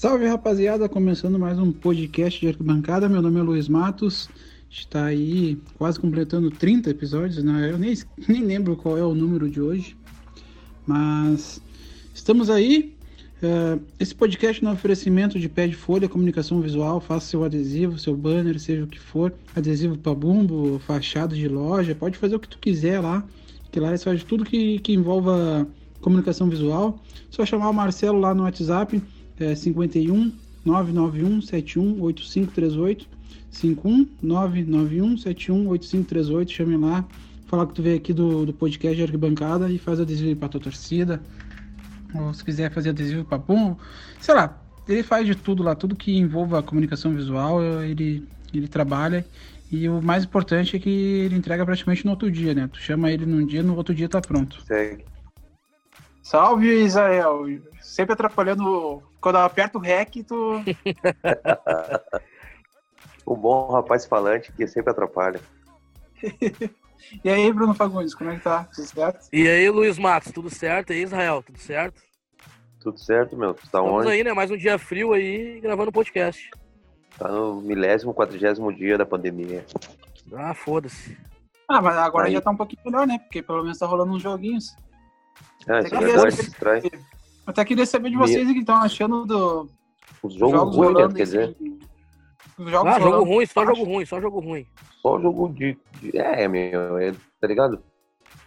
Salve rapaziada, começando mais um podcast de arquibancada. Meu nome é Luiz Matos, está aí quase completando 30 episódios, né? Eu nem, nem lembro qual é o número de hoje, mas estamos aí. Uh, esse podcast no oferecimento de pé de folha, comunicação visual, faça seu adesivo, seu banner, seja o que for, adesivo para bumbo, fachada de loja, pode fazer o que tu quiser lá, que lá eles fazem tudo que, que envolva comunicação visual. Só chamar o Marcelo lá no WhatsApp, é 51 991 71 8538 51 991 71 8538 chame lá, falar que tu veio aqui do, do podcast de Arquibancada e faz adesivo para tua torcida ou se quiser fazer adesivo para pum, sei lá, ele faz de tudo lá, tudo que envolva a comunicação visual, ele, ele trabalha. E o mais importante é que ele entrega praticamente no outro dia, né? Tu chama ele num dia, no outro dia tá pronto. Segue. Salve, Israel. Sempre atrapalhando. Quando eu aperto o REC, tu. o bom rapaz falante que sempre atrapalha. E aí, Bruno Fagundes, como é que tá? Tudo certo? E aí, Luiz Matos, tudo certo? E aí, Israel, tudo certo? Tudo certo, meu. Tu tá Estamos onde? aí, né? Mais um dia frio aí, gravando podcast. Tá no milésimo, quadragésimo dia da pandemia. Ah, foda-se. Ah, mas agora Aí. já tá um pouquinho melhor, né? Porque pelo menos tá rolando uns joguinhos. Ah, isso é verdade. Eu até queria saber de vocês o que estão achando do Os dos jogos ruins, né, quer dizer, Os jogos Ah, jogo ruim, só jogo ruim, só jogo ruim. só jogo de, de- É, meu, é, tá ligado?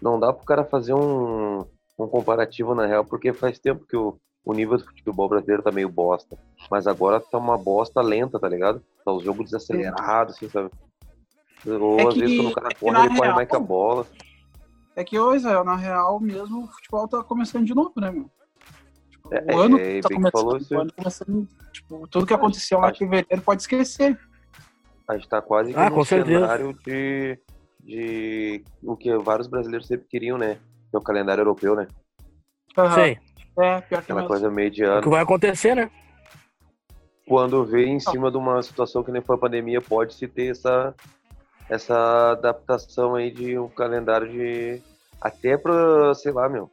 Não dá pro cara fazer um, um comparativo na real, porque faz tempo que o, o nível do futebol brasileiro tá meio bosta. Mas agora tá uma bosta lenta, tá ligado? Tá os jogos desacelerados, assim, sabe? Ou É às que- vezes quando o cara é corre, ele corre real- mais que a bola. É que hoje, na real mesmo, o futebol tá começando de novo, né, meu? É, o ano é, tá que falou começando. O ano começando tipo, tudo que aconteceu lá em Acho- fevereiro pode esquecer. A gente tá quase que Ah, com certeza. cenário de, de o que vários brasileiros sempre queriam, né? Que é o calendário europeu, né? Aham. Sei. É, pior que Aquela coisa meio de É o ano. que vai acontecer, né? Quando vê em cima de uma situação que nem foi a pandemia, pode-se ter essa, essa adaptação aí de um calendário de. Até pra, sei lá, meu,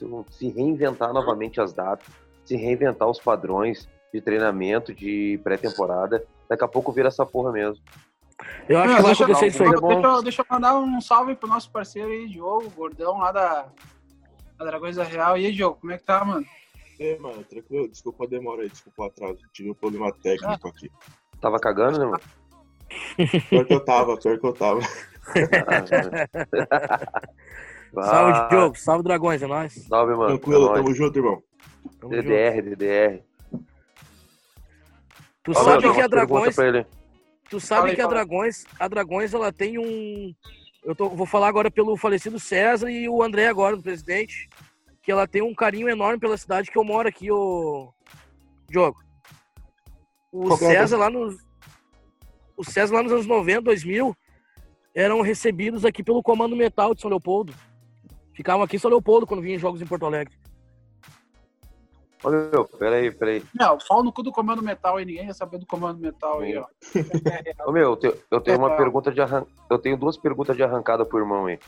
se, se reinventar novamente as datas, se reinventar os padrões de treinamento, de pré-temporada. Daqui a pouco vira essa porra mesmo. Eu acho Não, que vai deixa, acontecer isso aí. é deixa, eu- deixa eu mandar um salve pro nosso parceiro aí, Diogo, gordão lá da, da Dragões da Real. E aí, Diogo, como é que tá, mano? É, mano, tranquilo. Desculpa a demora aí, desculpa o atraso. Tive um problema técnico aqui. Tava cagando, né, mano? Pior que eu tava, pior que eu tava. Ah, Salve, Diogo. Salve, Dragões, é nóis. Salve, mano. Tranquilo, É nóis. tamo junto, irmão. Tamo junto. DDR, DDR. Tu Fala, sabe que a Dragões, tu sabe que a. Dragões, a Dragões ela tem um eu tô, vou falar agora pelo falecido César e o André agora, do presidente, que ela tem um carinho enorme pela cidade que eu moro aqui, o Diogo. O Qual é César lá nos o César lá nos anos 90, 2000, eram recebidos aqui pelo Comando Metal de São Leopoldo. Ficavam aqui em São Leopoldo quando vinham jogos em Porto Alegre. Meu, peraí, peraí. Não, pau no cu do Comando Metal aí, ninguém ia saber do Comando Metal aí, ó. Ô, meu, eu tenho, eu tenho uma É. pergunta de arran... Eu tenho duas perguntas de arrancada pro irmão aí.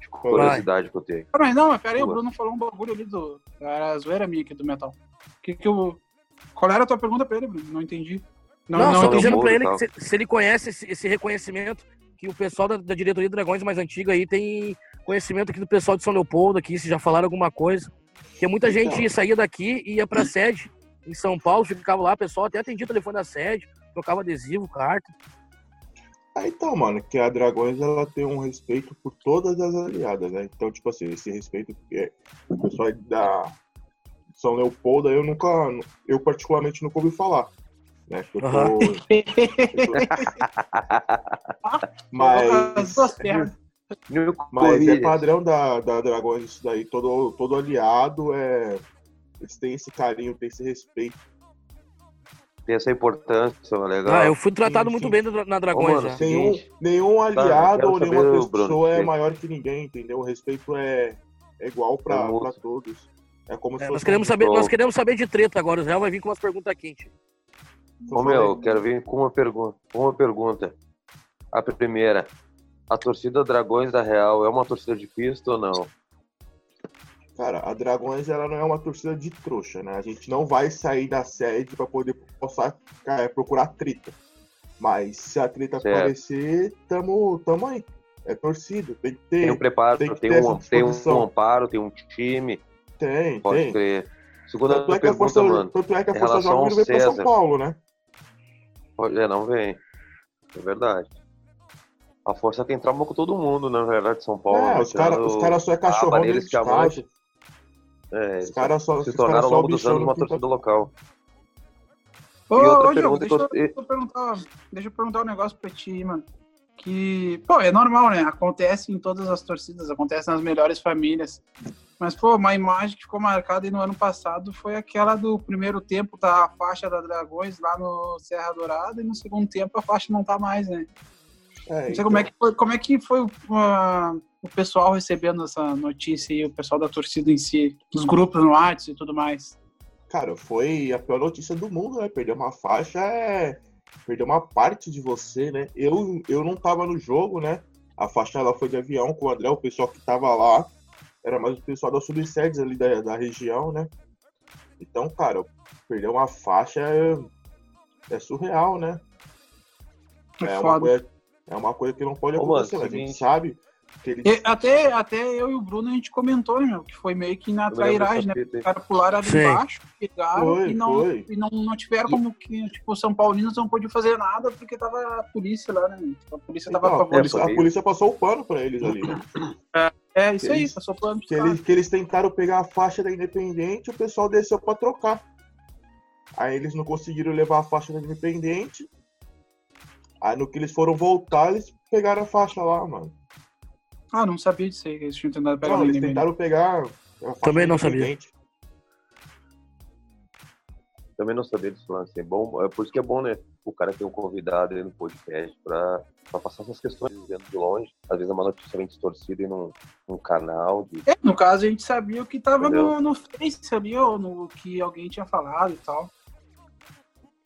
De curiosidade que eu tenho. Ah, Mas não, mas pera aí, o. Bruno falou um bagulho ali do. Era a zoeira minha aqui do Metal. Que que eu... Qual era a tua pergunta pra ele, Bruno? Não entendi. Não, Não, só não tô entendi. dizendo pra ele se, se ele conhece esse, esse reconhecimento, que o pessoal da, da diretoria do Dragões mais antiga aí tem conhecimento aqui do pessoal de São Leopoldo aqui, se já falaram alguma coisa. Porque muita gente saía daqui e ia pra sede em São Paulo, ficava lá, o pessoal até atendia o telefone da sede, trocava adesivo, carta. Ah, então, mano, que a Dragões ela tem um respeito por todas as aliadas, né? Então, tipo assim, esse respeito que é o pessoal da São Leopoldo, eu nunca, eu particularmente nunca ouvi falar. Né? Eu tô-. As Mas, mas é padrão da, da Dragões isso daí. Todo, todo aliado é. Eles têm esse carinho, têm esse respeito. Tem essa importância, legal. Ah, eu fui tratado Sim, muito sim. bem na, Dragões mano, já. sim. Nenhum, nenhum aliado quero ou nenhuma ô, Bruno, pessoa é que- maior que ninguém, entendeu? O respeito é, é igual pra, É todos. É como se É, nós, queremos um- saber, nós queremos saber de treta agora, o Israel vai vir com umas perguntas quentes. Ô, meu, eu quero vir com uma pergunta. com Uma pergunta. A primeira. A torcida Dragões da Real é uma torcida de pista ou não? Cara, a Dragões ela não é uma torcida de trouxa, né? A gente não vai sair da sede para poder possar, é, procurar treta. Mas se a treta Certo. aparecer, tamo, tamo aí. É torcida, tem que ter. Tem um preparo, tem tem, um, tem um amparo, tem um time, Tem, pode tem. crer. Segunda Tanto é que pergunta, Força, mano. tanto é que a Força Jovem não veio pra São. Paulo, né? Pode- É, não vem. É verdade. A força tem trauma com todo mundo, na verdade, São Paulo. é, né? os caras cara só é cachorrão dentro eles de casa. É, Os caras só se tornaram ao longo dos anos no uma torcida local. Ô, E outra ô, pergunta que deixa, eu- eu, perguntar, deixa eu perguntar um negócio pra ti, aí, mano. Que, pô, é normal, né? Acontece em todas as torcidas, acontece nas melhores famílias. Mas, pô, uma imagem que ficou marcada aí no ano passado foi aquela do primeiro tempo tá a faixa da Dragões lá no Serra Dourada e no segundo tempo a faixa não tá mais, né? É, Não sei como é que foi, como é que foi ah, o pessoal recebendo essa notícia aí, o pessoal da torcida em si, os grupos no WhatsApp e tudo mais. Cara, foi a pior notícia do mundo, né? Perder uma faixa é. Perder uma parte de você, né? Eu, eu não tava no jogo, né? A faixa ela foi de avião com o André, o pessoal que tava lá. Era mais o pessoal das subsedes ali da, da região, né? Então, cara, perder uma faixa é, é surreal, né? É É uma, coisa, é uma coisa que não pode Ô, mano, acontecer, mas a gente sabe que eles. E até, até eu e o Bruno a gente comentou, né, meu? Que foi meio que na trairagem, né? Os caras pularam ali Sim. embaixo, pegaram Foi, e, não, foi. e não, não tiveram como que, tipo, São Paulinos não podiam fazer nada porque tava a polícia lá, né? A polícia tava Então, a polícia, a polícia passou o pano pra eles ali, né? É, isso que aí, eles- passou plano pros que eles, que eles tentaram pegar a faixa da Independente o pessoal desceu pra trocar. Aí eles não conseguiram levar a faixa da Independente. Aí no que eles foram voltar, eles pegaram a faixa lá, mano. Ah, não sabia disso aí, que eles tinham tentado pegar Não, eles tentaram pegar a faixa Também não sabia. Também não sabia desse lance. É bom, é por isso que é bom, né? O cara ter um convidado aí no podcast pra, pra passar essas questões vendo de longe. Às vezes é uma notícia bem distorcida em num, num canal de. É, no caso, a gente sabia o que tava Entendeu? no, no Face ali, ou no que alguém tinha falado e tal.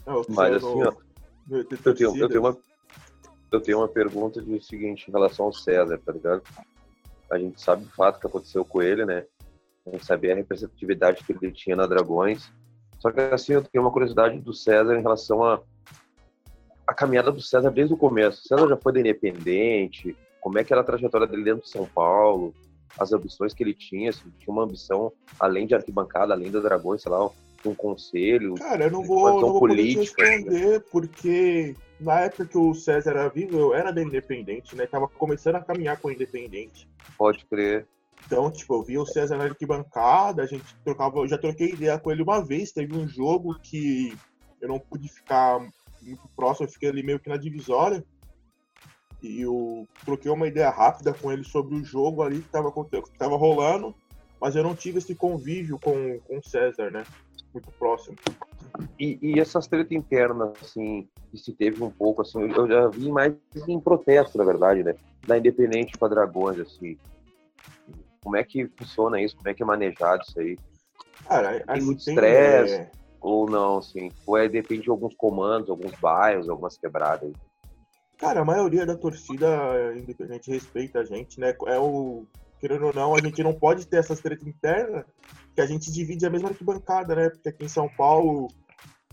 Não, Mas assim, ó, Eu tenho, eu tenho uma. Eu tenho uma pergunta de seguinte em relação ao César, tá ligado? A gente sabe o fato que aconteceu com ele, né? A gente sabia a representatividade que ele tinha na Dragões. Só que assim, eu tenho uma curiosidade do César em relação a a caminhada do César desde o começo. O César já foi da Independente, como é que era a trajetória dele dentro de São Paulo, as ambições que ele tinha, se tinha uma ambição além de arquibancada, além da Dragões, sei lá, um conselho. Cara, eu não vou, não vou poder te política, né? responder, porque na época que o César era vivo, eu era da Independente, né? Tava começando a caminhar com o Independente. Pode crer. Então, tipo, eu via o César na arquibancada, a gente trocava, eu já troquei ideia com ele uma vez, teve um jogo que eu não pude ficar muito próximo, eu fiquei ali meio que na divisória. E eu troquei uma ideia rápida com ele sobre o jogo ali que tava, que tava rolando, mas eu não tive esse convívio com, com o César, né? Muito próximo. E, e essas tretas internas, assim, que se teve um pouco, assim, eu já vi mais em protesto, na verdade, né? Da Independente para Dragões, assim. Como é que funciona isso? Como é que é manejado isso aí? Cara, assim, muito tem, estresse. é, Ou não, assim? Ou é depende de alguns comandos, alguns bairros, algumas quebradas? Cara, a maioria da torcida independente respeita a gente, né? É o. Querendo ou não, a gente não pode ter essas tretas internas, que a gente divide a mesma arquibancada, né? Porque aqui em São Paulo,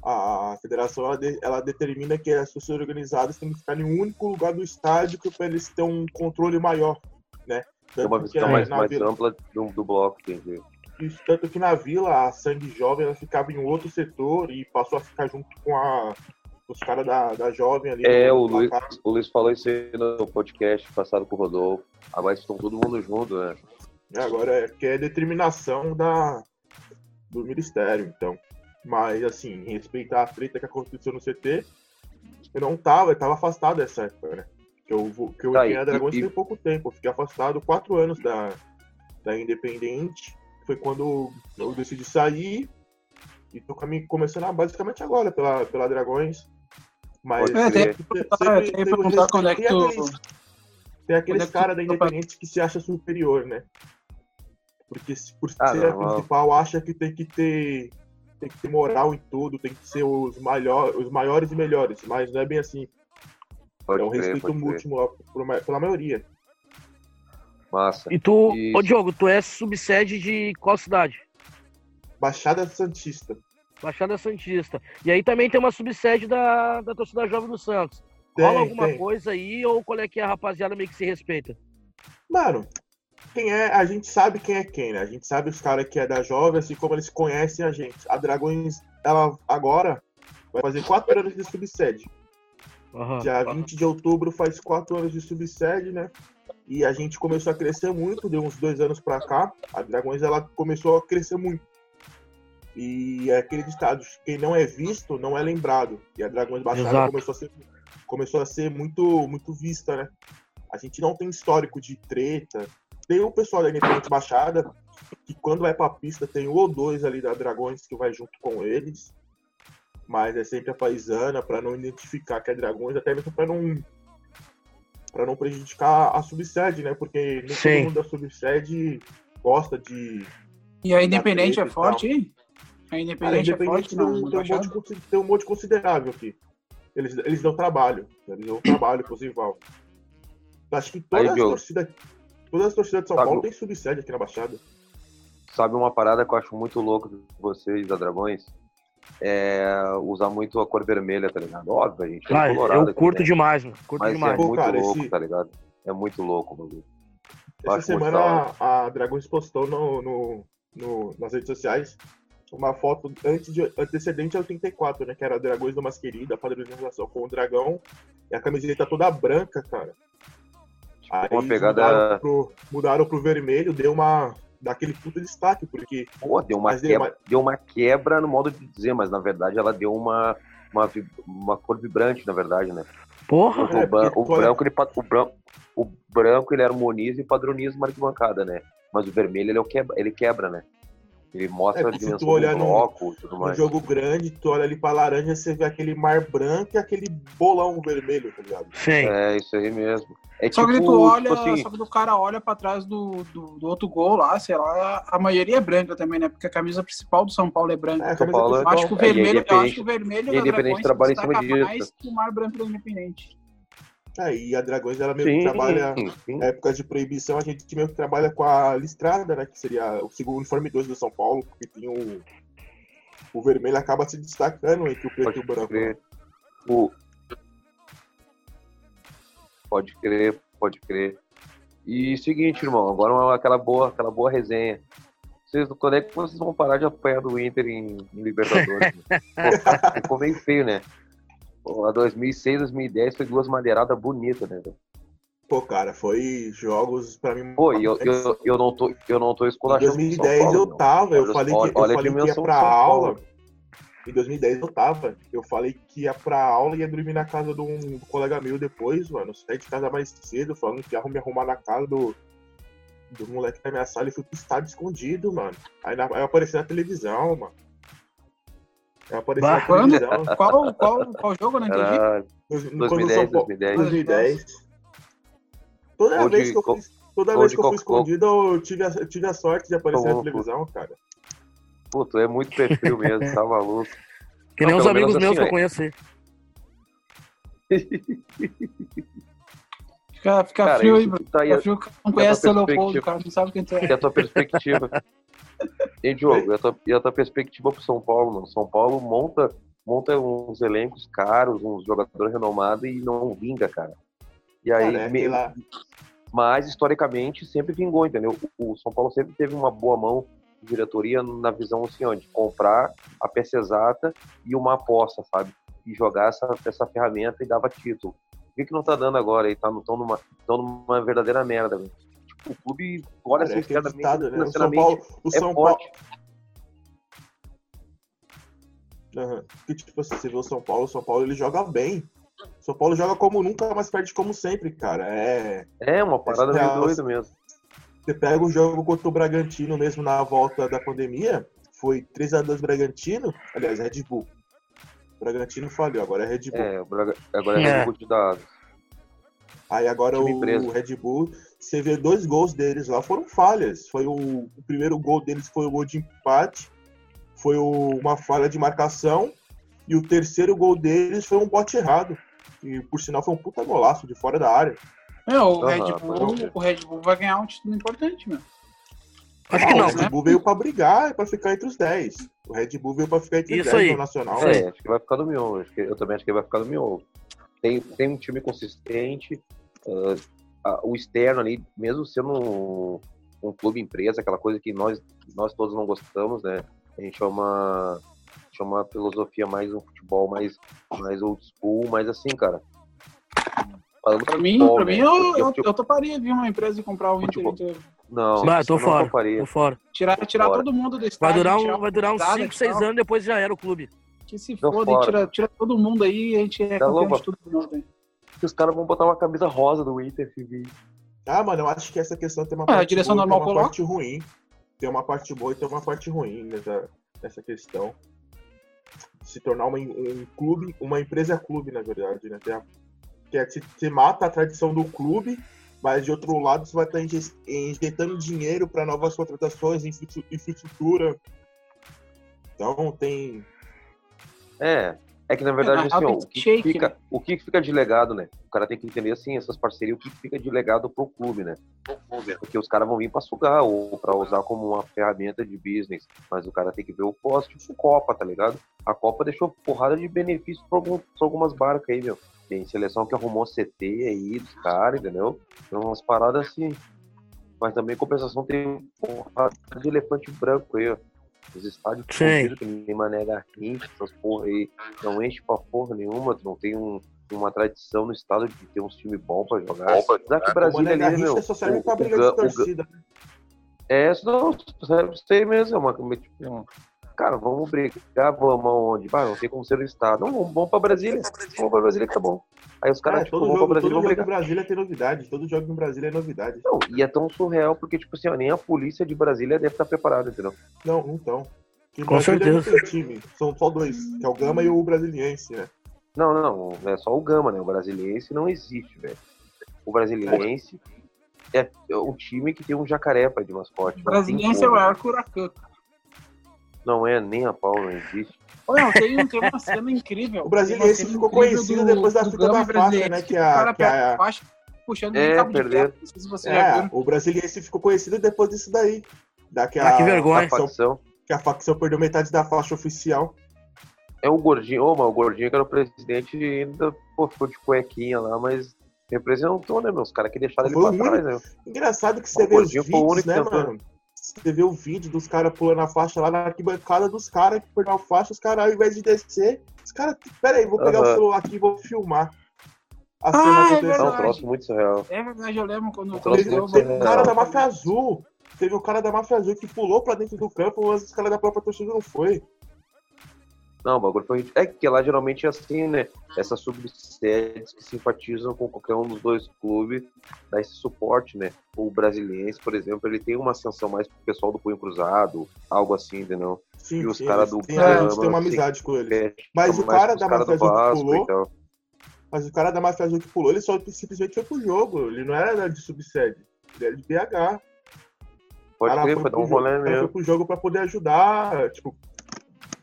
a federação ela, de- ela determina que as torcidas organizadas têm que ficar em um único lugar do estádio para eles terem um controle maior, né? É uma Tanto visão mais, mais Vila- ampla do, do bloco, entendi. isso, tanto que na vila, a Sangue Jovem, ela ficava em outro setor e passou a ficar junto com a, os caras da, da Jovem ali. É, o Luiz, o Luiz falou isso aí no podcast passado com o Rodolfo. Agora estão todo mundo junto, né? E agora é que é determinação da, do Ministério, então. Mas, assim, respeitar a treta que aconteceu no CT, eu não tava, eu tava afastado dessa época, né? Que eu, que eu Tá, e- Dragões e- tem pouco tempo. Eu fiquei afastado quatro anos da, da Independente. Foi quando eu decidi sair e tô começando basicamente agora pela, pela Dragões. Mas É, tem que perguntar, tem que perguntar quando é que tu. Tem aqueles é caras da Independente que se acha superior, né? Porque se- por Ah, ser a principal, acha que tem que ter tem que ter moral em tudo, tem que ser os, maior, os maiores e melhores, mas não é bem assim. Pode é um crer, respeito múltiplo pela maioria. Massa. E tu, Isso. ô Diogo, tu é subsede de qual cidade? Baixada Santista. Baixada Santista. E aí também tem uma subsede da, da torcida jovem do Santos. Tem, Rola alguma tem. coisa aí ou qual é que é a rapaziada meio que se respeita? Mano, quem é, a gente sabe quem é quem, né? A gente sabe os caras que é da jovem, assim como eles conhecem a gente. A Dragões, ela agora vai fazer quatro anos de subsede. Aham. Dia 20 de outubro faz quatro anos de subsede, né? E a gente começou a crescer muito, deu uns dois anos pra cá. A Dragões ela começou a crescer muito. E é aquele ditado, quem não é visto não é lembrado. E a Dragões Baixada começou a ser, começou a ser muito, muito vista, né? A gente não tem histórico de treta. Tem o pessoal da Independente Baixada, que quando vai pra pista tem um ou dois ali da Dragões que vai junto com eles. Mas é sempre a paisana para não identificar que é Dragões, até mesmo para não para não prejudicar a subsede, né? Porque nem todo mundo da subsede gosta de E a Independente é forte, hein? A Cara, Independente é independente forte, tem, não, um- tem, um monte, tem um monte considerável aqui. Eles, eles dão trabalho. Eles dão trabalho pro rival. Acho que todas Aí, as torcidas. Todas as torcidas de São Tá, Paulo têm subsede aqui na Baixada. Sabe uma parada que eu acho muito louco de vocês, da Dragões? É usar muito a cor vermelha, tá ligado? Óbvio, a gente é Ah, colorado eu aqui, curto né? demais, mano. Curto Mas é demais. Pô, muito cara, louco, esse- tá ligado? É muito louco o bagulho. Eu Essa semana a Dragões postou no, no, no- nas redes sociais uma foto antes de, antecedente ao 34, né? Que era Dragões do Mais Querida, a padronização com o dragão e a camiseta toda branca, cara. Aí uma pegada- mudaram, pro, mudaram pro vermelho, deu uma. daquele puta destaque, porque Pô, deu uma, quebra, uma- deu uma quebra no modo de dizer, mas na verdade ela deu uma, uma, uma cor vibrante, na verdade, né? Porra! É, o, ban- o branco, ele, o, branco, o branco ele harmoniza e padroniza uma arquibancada, né? Mas o vermelho ele, é o quebra, ele quebra, né? Ele mostra É, a se tu dimensão olhar do no- bloco e tudo no mais. jogo grande, tu olha ali pra laranja, você vê aquele mar branco e aquele bolão vermelho, tá ligado? Sim. É, isso aí mesmo. É Só tipo, que tu olha, tipo assim, só que o cara olha pra trás do, do, do outro gol lá, sei lá, a maioria é branca também, né? Porque a camisa principal do São Paulo é branca. É, a São camisa Paulo é- Eu acho que o É, aí vermelho, eu depende- acho que o vermelho e da Independente Dragões trabalha em cima disso. mais que o mar branco da Independente. É, e a Dragões, ela meio que sim, trabalha. sim. épocas de proibição, a gente meio que trabalha com a listrada, né? Que seria o segundo uniforme 2 do São Paulo, porque tem o. O vermelho acaba se destacando entre o preto Pode e o branco. crer. O... Pode crer, pode crer. E seguinte, irmão, agora aquela boa, aquela boa resenha. Vocês, quando é que vocês vão parar de apanhar do Inter em, em Libertadores? né? Pô, ficou meio feio, né? Pô, a 2006, 2010 foi duas madeiradas bonitas, né? velho? Pô, cara, foi jogos pra mim. Pô, e eu, eu, eu, não tô, eu não tô Em esculachando São 2010 Paulo, eu não. tava, eu Olha- falei que, eu falei que ia pra aula. Em 2010 eu tava. Eu falei que ia pra aula e ia dormir na casa de um colega meu depois, mano. Saí de casa mais cedo, falando que ia me arrumar na casa do, do moleque da minha sala e fui pro estádio escondido, mano. Aí, na- aí eu apareci na televisão, mano. Eu apareci Bah, na quando? televisão. Qual, qual, qual jogo? Eu não entendi. Era no- quando o São 2010, Paulo- 2010. 2010. Toda de- vez que eu fui, toda vez que eu fui escondido, eu tive a, eu tive a sorte de aparecer na no cu. televisão, cara. Pô, tu é muito perfil mesmo, tá maluco. Que nem Não, os amigos meus que assim, eu conheço aí. Fica, fica Cara, frio aí, tá aí, Fica frio, não a conhece seu Leopoldo, cara. Não sabe quem tu é. e a tua perspectiva. Hein, Diogo, e a tua, e a tua perspectiva pro São Paulo, mano? São Paulo monta, monta uns elencos caros, uns jogadores renomados e não vinga, cara. E aí, Cara, é me- aquela- mas historicamente sempre vingou, entendeu? O São Paulo sempre teve uma boa mão de diretoria na visão assim, ó, de comprar a peça exata e uma aposta, sabe? E jogar essa, essa ferramenta e dava título. Por que, que não tá dando agora? E tá tão numa, tão numa verdadeira merda, velho. O clube, olha Cara, é aquele ditado, né? O São Paulo, o é São Paulo. Que, tipo assim, você vê o São Paulo, o São Paulo ele joga bem. O São Paulo joga como nunca, mas perde como sempre, cara. É. É uma parada é meio a- doida mesmo. Você pega o jogo contra o Bragantino mesmo na volta da pandemia, foi 3x2 Bragantino, aliás, Red Bull. O Bragantino falhou, agora é Red Bull. É, Braga- agora é É. Red Bull de dados. Aí agora o. Red Bull, você vê dois gols deles lá, foram falhas. Foi o, o primeiro gol deles foi o gol de empate, foi o- uma falha de marcação, e o terceiro gol deles foi um bote errado. E por sinal foi um puta golaço de fora da área. Meu, o, Aham, Red Bull, o Red Bull vai ganhar um título importante, meu. Acho que não. O Red Bull veio pra brigar e pra ficar entre os 10. O Red Bull veio pra ficar entre os Isso 10 aí. no Nacional. É, acho que vai ficar no miolo. Acho que, eu também acho que vai ficar no miolo. Tem, tem um time consistente. Ah, o externo ali, mesmo sendo um, um clube empresa, aquela coisa que nós, nós todos não gostamos, né? A gente é uma, é filosofia mais um futebol mais, mais old school, mas assim, cara. falando Pra mim, futebol, pra né? mim eu, Porque eu, futebol- eu toparia vir uma empresa e comprar o Inter. Futebol. Inter. Não, Bah, eu tô eu não fora. toparia. Tô fora. Tirar, tirar Fora. todo mundo do Vai estádio. durar, tirar um, vai durar uns molecada 5, e 6 tal. anos, depois já era o clube. Que se foda, tira, tira todo mundo aí e a gente é Tá campeão louco. de tudo de novo. Que os caras vão botar uma camisa rosa do Inter TV. Ah, mano, eu acho que essa questão tem uma Ah, a parte direção boa e normal tem uma coloca. parte ruim. Tem uma parte boa e tem uma parte ruim nessa, nessa questão. Se tornar uma, um clube, uma empresa clube, na verdade, né? Tem a- Que é, se, se mata a tradição do clube, mas de outro lado você vai estar inje- injetando dinheiro para novas contratações, infra- infraestrutura. Então tem. É, é que na verdade, na assim, ó, o que, shake, fica, né? o que fica de legado, né? O cara tem que entender, assim, essas parcerias, o que fica de legado pro clube, né? Porque os caras vão vir pra sugar ou pra usar como uma ferramenta de business, mas o cara tem que ver o pós, tipo Copa, tá ligado? A Copa deixou porrada de benefício pra, algum- pra algumas barcas aí, meu. Tem seleção que arrumou CT aí dos caras, entendeu? Tem umas paradas assim. Mas também, em compensação, tem porrada de elefante branco aí, ó. Os estádios Sim. que nem Mané Garrincha, essas porra aí, não enche pra porra nenhuma, tu não tem um- uma tradição no estado de ter uns times bons pra jogar. Apesar que o Brasil ali, né, meu? só serve o- pra o brigar Ga- de o Ga- torcida. É, isso não, serve sei mesmo, é uma, tipo, cara, vamos brigar, vamos aonde? Bah, não tem como ser o estado. Não, vamos, vamos pra Brasília, vamos pra Brasília que tá bom. Aí os caras, É, tipo, todo vão pra Brasília todo jogo em Brasília tem novidade. Todo jogo em Brasília é novidade. Não, e é tão surreal, porque, tipo assim, ó, nem a polícia de Brasília deve estar preparada, entendeu? Não, então. Em Com Brasília certeza. tem time. São só dois, que é o Gama e o Brasiliense, né? Não, não, não, é só o Gama, né? O brasiliense não existe, velho. O brasiliense é um time que tem um jacaré pra de mascote. O Brasiliense é o maior Curacan. Não é, nem a pau, não existe. Não, tem, um- tem uma cena incrível. O cena ficou conhecido depois da fita da faixa, né, que que o a- cara que a- faixa puxando É, nem cabo de. Não sei se você já É, viu. o Brasiliense ficou conhecido depois disso daí. Da que, Ah, que a, vergonha. A facção, que a facção perdeu metade da faixa oficial. É o gordinho, ô, mas o gordinho que era o presidente ainda, pô, ficou de cuequinha lá, mas representou, né, meus caras que deixaram ele pra o trás, né? Engraçado que O você vê os gordinho foi o vídeos, único né, mano? Você vê o vídeo dos caras pulando a faixa lá na arquibancada dos caras que perderam a faixa, os caras, ao invés de descer, os caras, pera aí, vou pegar o Aham. celular aqui e vou filmar. A Ah, cena é É um verdade. troço muito surreal. É verdade, eu lembro quando Teve, um surreal. cara da máfia azul. Teve um cara da máfia azul que pulou pra dentro do campo, mas os caras da própria torcida não foi. Não, o bagulho foi. É que lá geralmente é assim, né? Essas subsedes que simpatizam com qualquer um dos dois clubes dá esse suporte, né? O brasiliense, por exemplo, ele tem uma sanção mais pro pessoal do punho cruzado, algo assim, entendeu? Sim, E os sim, cara eles do têm- a gente Gama, tem uma assim, amizade com eles. É, Mas o cara da do azul que pulou, e tal. mas o cara da máfia azul que pulou, ele só simplesmente foi pro jogo. Ele não era de subsede. Ele era de BH. Pode crer, foi dar um rolê o cara foi mesmo. pro jogo pra poder ajudar, tipo,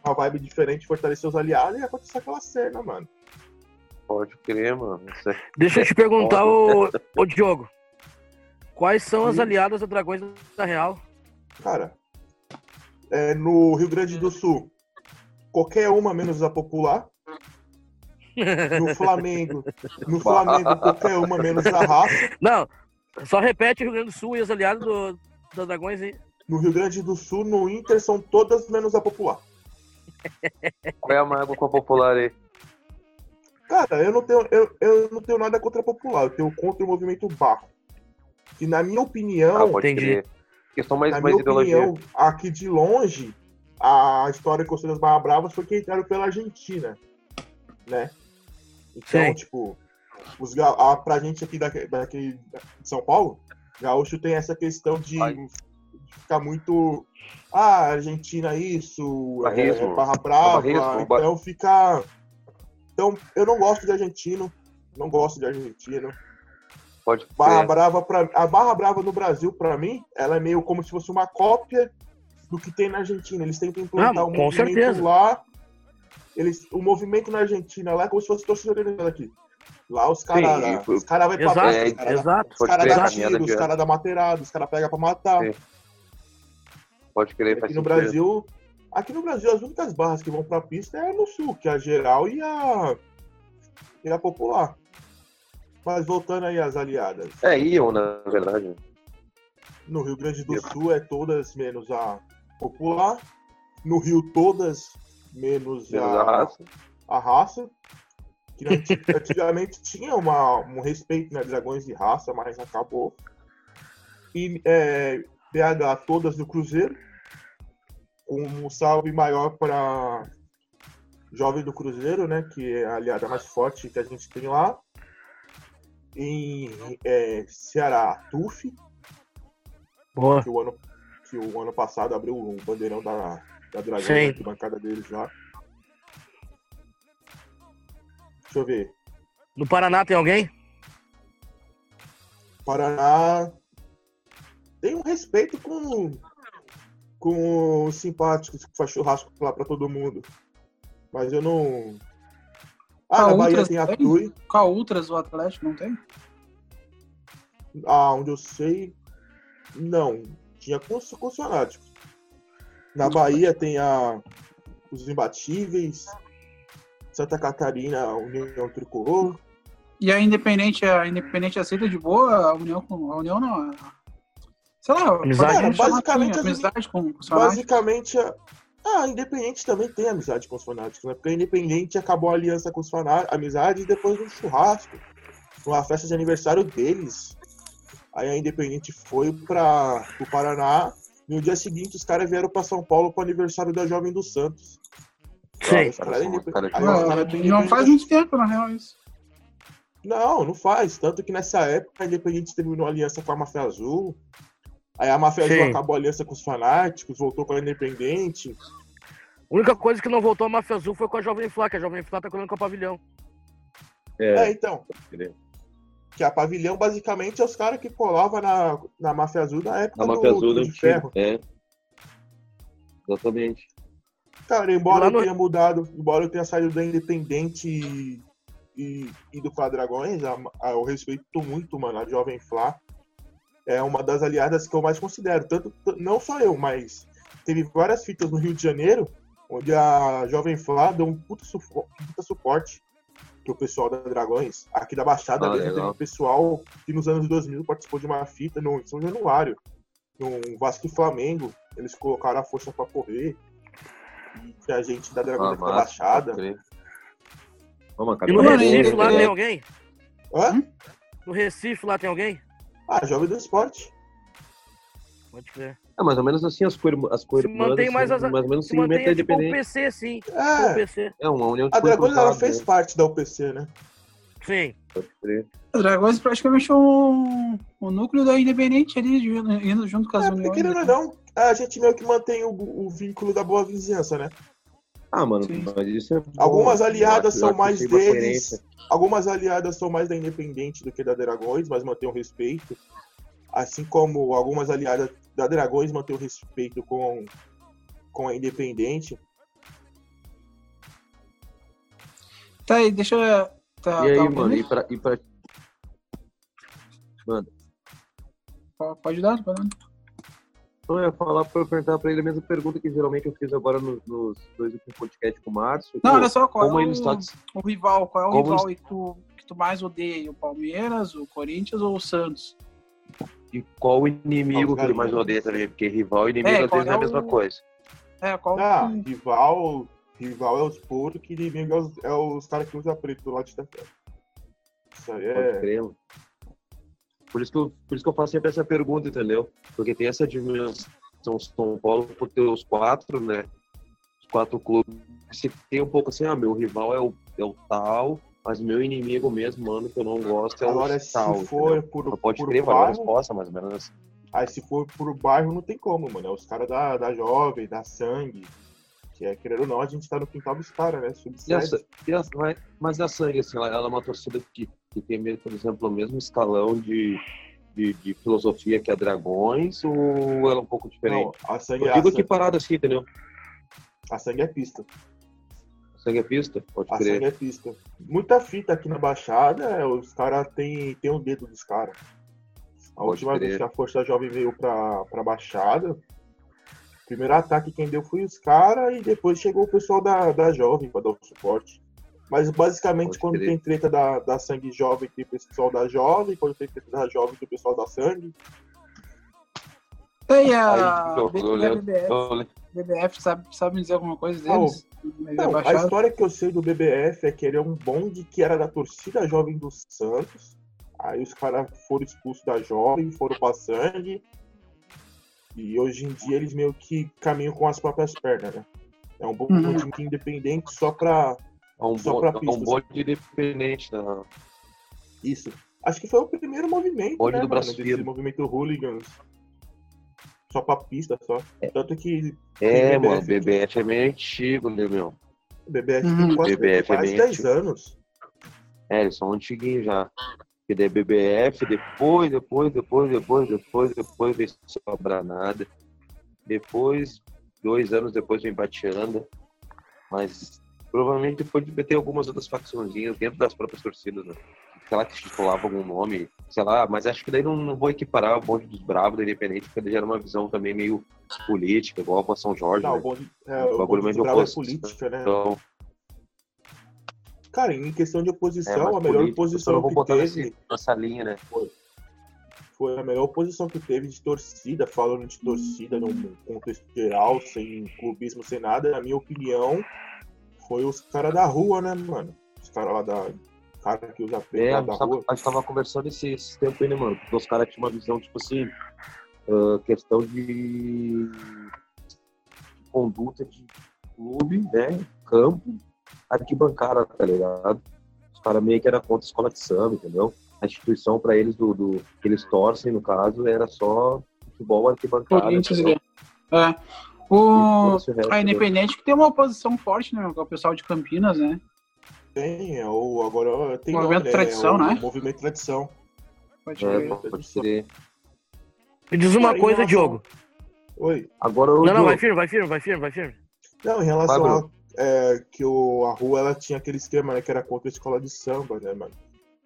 uma vibe diferente, fortalecer os aliados e aconteceu aquela cena, mano. Pode crer, mano. É- Deixa eu te perguntar, ô, ô Diogo. Quais são as aliadas da Dragões da Real? Cara, é, no Rio Grande do Sul, qualquer uma menos a popular. No Flamengo, no Flamengo, qualquer uma menos a raça. Não, só repete Rio Grande do Sul e as aliadas do, das Dragões aí. No Rio Grande do Sul, no Inter, são todas menos a popular. Qual é a mágoa com a popular aí? Cara, eu não tenho, eu, eu não tenho nada contra a popular, eu tenho contra o movimento barro. E na minha opinião, Ah, pode entendi. Questão mais, na mais minha ideologia. opinião, aqui de longe, a história com das Barra Bravas foi que entraram pela Argentina, né? Então, Sim. tipo, os, a, pra gente aqui daqui, daqui de São Paulo, gaúcho tem essa questão de, Ai. De ficar muito. Ah, Argentina isso, é, Barrismo. Barra Brava, Barrismo, ba- então fica. Então, eu não gosto de argentino, não gosto de argentino. Pode Barra crer. Brava pra, a Barra Brava no Brasil, pra mim, ela é meio como se fosse uma cópia do que tem na Argentina. Eles tentam implantar Ah, um com movimento certeza. lá. Eles, o movimento na Argentina lá é como se fosse torcedor organizado aqui. Lá os caras os cara vai pra Exato, festa, os caras crer, tiro, os caras dá materado, os caras pegam pra matar. Sim. Pode crer, faz Aqui no. Brasil, aqui no Brasil as únicas barras que vão pra pista é no sul, que é a geral e a e a popular. Mas voltando aí às aliadas, É, iam, na verdade. no Rio Grande do Sul é todas menos a popular, no Rio todas menos Menos a a, raça. a raça. Que anti- antigamente tinha uma, um respeito, né? Dragões de raça, mas acabou. E é, BH todas do Cruzeiro. Com um salve maior para Jovem do Cruzeiro, né? Que é a aliada mais forte que a gente tem lá. Em é, Ceará, TUF, Boa. que o ano, que o ano passado abriu o bandeirão da, da Dragão, Sim. da bancada deles lá. Deixa eu ver. No Paraná tem alguém? Paraná tem um respeito com, com os simpáticos que faz churrasco lá pra todo mundo. Mas eu não. Ah, na Bahia tem a? Tui. Com a Ultras, o Atlético, não tem? Ah, onde eu sei. Não. Tinha consonantes. Na Bahia tem a os imbatíveis. Santa Catarina, a União Tricolor. E a Independente, a Independente aceita de boa a União. A União não. Sei lá, Amizade. chamar Basicamente, assim, as- amizade com, com o Sonati. Basicamente, a... ah, Independente também tem amizade com os fanáticos, né? Porque a Independente acabou a aliança com os fanáticos, amizade depois do churrasco, numa festa de aniversário deles. Aí a Independente foi para o Paraná. E no dia seguinte, os caras vieram para São Paulo para o aniversário da Jovem do Santos. Sim. Os Cara, os Não, não faz muito tempo, na real, isso. Não, não faz. Tanto que nessa época a Independente terminou a aliança com a Máfia Azul. Aí a Máfia Azul acabou a aliança com os fanáticos, voltou com a Independente. A única coisa que não voltou a Máfia Azul foi com a Jovem Flá, que a Jovem Flá tá colando com a Pavilhão. É, É, então. Que a pavilhão basicamente é os caras que colavam na, na Máfia Azul na época a do, Azul do do ferro. É. Exatamente. Cara, embora no- eu tenha mudado, embora eu tenha saído da Independente e, e ido pra Dragões, a- a- eu respeito muito, mano, a Jovem Flá. É uma das aliadas que eu mais considero. Tanto, não só eu, mas teve várias fitas no Rio de Janeiro, onde a Jovem Flá deu um puta, sufo- puta suporte pro pessoal da Dragões. Aqui da Baixada Ah, mesmo, teve um pessoal que nos anos 2000 participou de uma fita no em São Januário, no Vasco e Flamengo. Eles colocaram a força pra correr. E tinha gente da Dragões Ah, da Baixada. mano, E no Recife, lá tem alguém? Hã? No Recife lá tem alguém? Ah, Jovem do Esporte. Pode crer. É mais ou menos assim as coirmãs. As Se mantém assim, mais as. mais ou menos Se mantém é tipo o independente. PC, sim. O É, PC. É uma união de a Dragões ela fez né? parte da UPC, né? Sim. O Dragões praticamente um, o núcleo da Independente ali, indo, junto com as É, uniões. querendo ou não, a gente meio que mantém o, o vínculo da boa vizinhança, né? Ah, mano, Sim. mas isso é bom. Algumas Eu aliadas são mais deles, algumas aliadas são mais da Independente do que da Dragões, mas mantêm o respeito. Assim como algumas aliadas da Dragões mantêm o respeito com, com a Independente. Tá aí, deixa eu. Tá, E aí, tá mano, e pra, e pra. Mano, Pode- Pode dar, pode dar. Então eu ia falar pra eu perguntar pra ele a mesma pergunta que geralmente eu fiz agora nos, nos dois últimos podcasts com o Márcio. Não, olha só, qual como é o, está. o rival? Qual é o Como rival aí que tu, que tu mais odeia? O Palmeiras, o Corinthians ou o Santos? E qual o inimigo que ele mais odeia também? Porque rival e inimigo É, às vezes é é a mesma o- coisa. É, qual Ah, que- rival, rival é os putos, que inimigo é os, é os caras que usam preto do lado de Itaquera. Isso aí Pode é. Por isso, que eu, por isso que eu faço sempre essa pergunta, entendeu? Porque tem essa dimensão São Paulo por ter os quatro, né? Os quatro clubes. Você tem um pouco assim, ah, meu rival é o, é o tal, mas meu inimigo mesmo, mano, que eu não gosto é o Agora, se tal. for entendeu? por, Não pode por crer, bairro, resposta, mais ou menos assim. Aí se for por bairro, não tem como, mano. É os caras da, da Jovem, da Sangue. Que é, querendo ou não, a gente tá no quintal dos caras, né? E a, e a, mas- mas a sangue, assim, ela, ela é uma torcida que, que tem, mesmo, por exemplo, o mesmo escalão de, de, de filosofia que a Dragões, ou ela é um pouco diferente? Não, a Sangue, Eu a, digo Sangue, que parada assim, entendeu? a Sangue é pista. Sangue é pista? Pode A crer. sangue é pista. Muita fita aqui na Baixada, é, os caras tem, tem o dedo dos caras. A Pode última vez crer. que a Força Jovem veio pra, pra Baixada, o primeiro ataque quem deu foi os caras e depois chegou o pessoal da, da Jovem pra dar o suporte. Mas basicamente Pode quando crer. tem treta da, da Sangue Jovem, tem o pessoal da Jovem, quando tem treta da Jovem, tem o pessoal da Sangue. Tem Aí, a, BBF, sabe, sabe me dizer alguma coisa deles? Ele Não, a história que eu sei do BBF é que ele é um bonde que era da torcida jovem do Santos. Aí os caras foram expulsos da jovem, foram pra sangue. E hoje em dia eles meio que caminham com as próprias pernas, né? É um bonde Uhum. independente só pra É um, Só bo- pra é um pistas. bonde independente, né? isso. Acho que foi o primeiro movimento, Bonde né, do mano, braço desse firme. movimento hooligans. Só pra pista, só. Tanto que É, BBF mano. BBF é meio antigo, né, meu? o BBF Uhum. tem quase, BBF é quase bem 10 antigo. anos. É, eles são antiguinhos já. Porque daí BBF, depois, depois, depois, depois, depois, depois veio sobrar nada. Depois, dois anos depois vem bateando. Mas provavelmente depois de ter algumas outras facçõezinhas dentro das próprias torcidas, né? Sei lá, que estipulava algum nome, sei lá, mas acho que daí não, não vou equiparar o bonde dos bravos da Independente, porque daí já era uma visão também meio política, igual a São Jorge, Não, o né? bonde, é, Um o bagulho Bravo é política, né? Então, Cara, em questão de é oposição, mais a melhor oposição vou que teve nesse- nessa linha, né? foi a melhor oposição que teve de torcida, falando de torcida num contexto geral, sem clubismo, sem nada, na minha opinião, foi os caras da rua, né, mano? Os caras lá da. cara que usa preto É, da gente, tava, rua. a gente tava conversando esse, esse tempo aí, né, mano? Porque os caras tinham uma visão, tipo assim, ah, questão de conduta de clube, né? Campo, arquibancada, tá ligado? Os caras meio que era contra a escola de samba, entendeu? A instituição pra eles, do, do que eles torcem, no caso, era só futebol arquibancada. Corinthians, entendeu? é. O, o a? Independente que tem uma oposição forte, né, com o pessoal de Campinas, né? Tem, é o, agora tem Movimento nome, né? Tradição, é o, né? Movimento Tradição. Pode É, ver. pode ser. Me diz uma coisa, relação- Diogo. Oi. Agora o Não, não, vai firme, vai firme, vai firme, vai firme. Não, em relação Vai, a é, que o, a rua ela tinha aquele esquema, né? Que era contra a escola de samba, né, mano?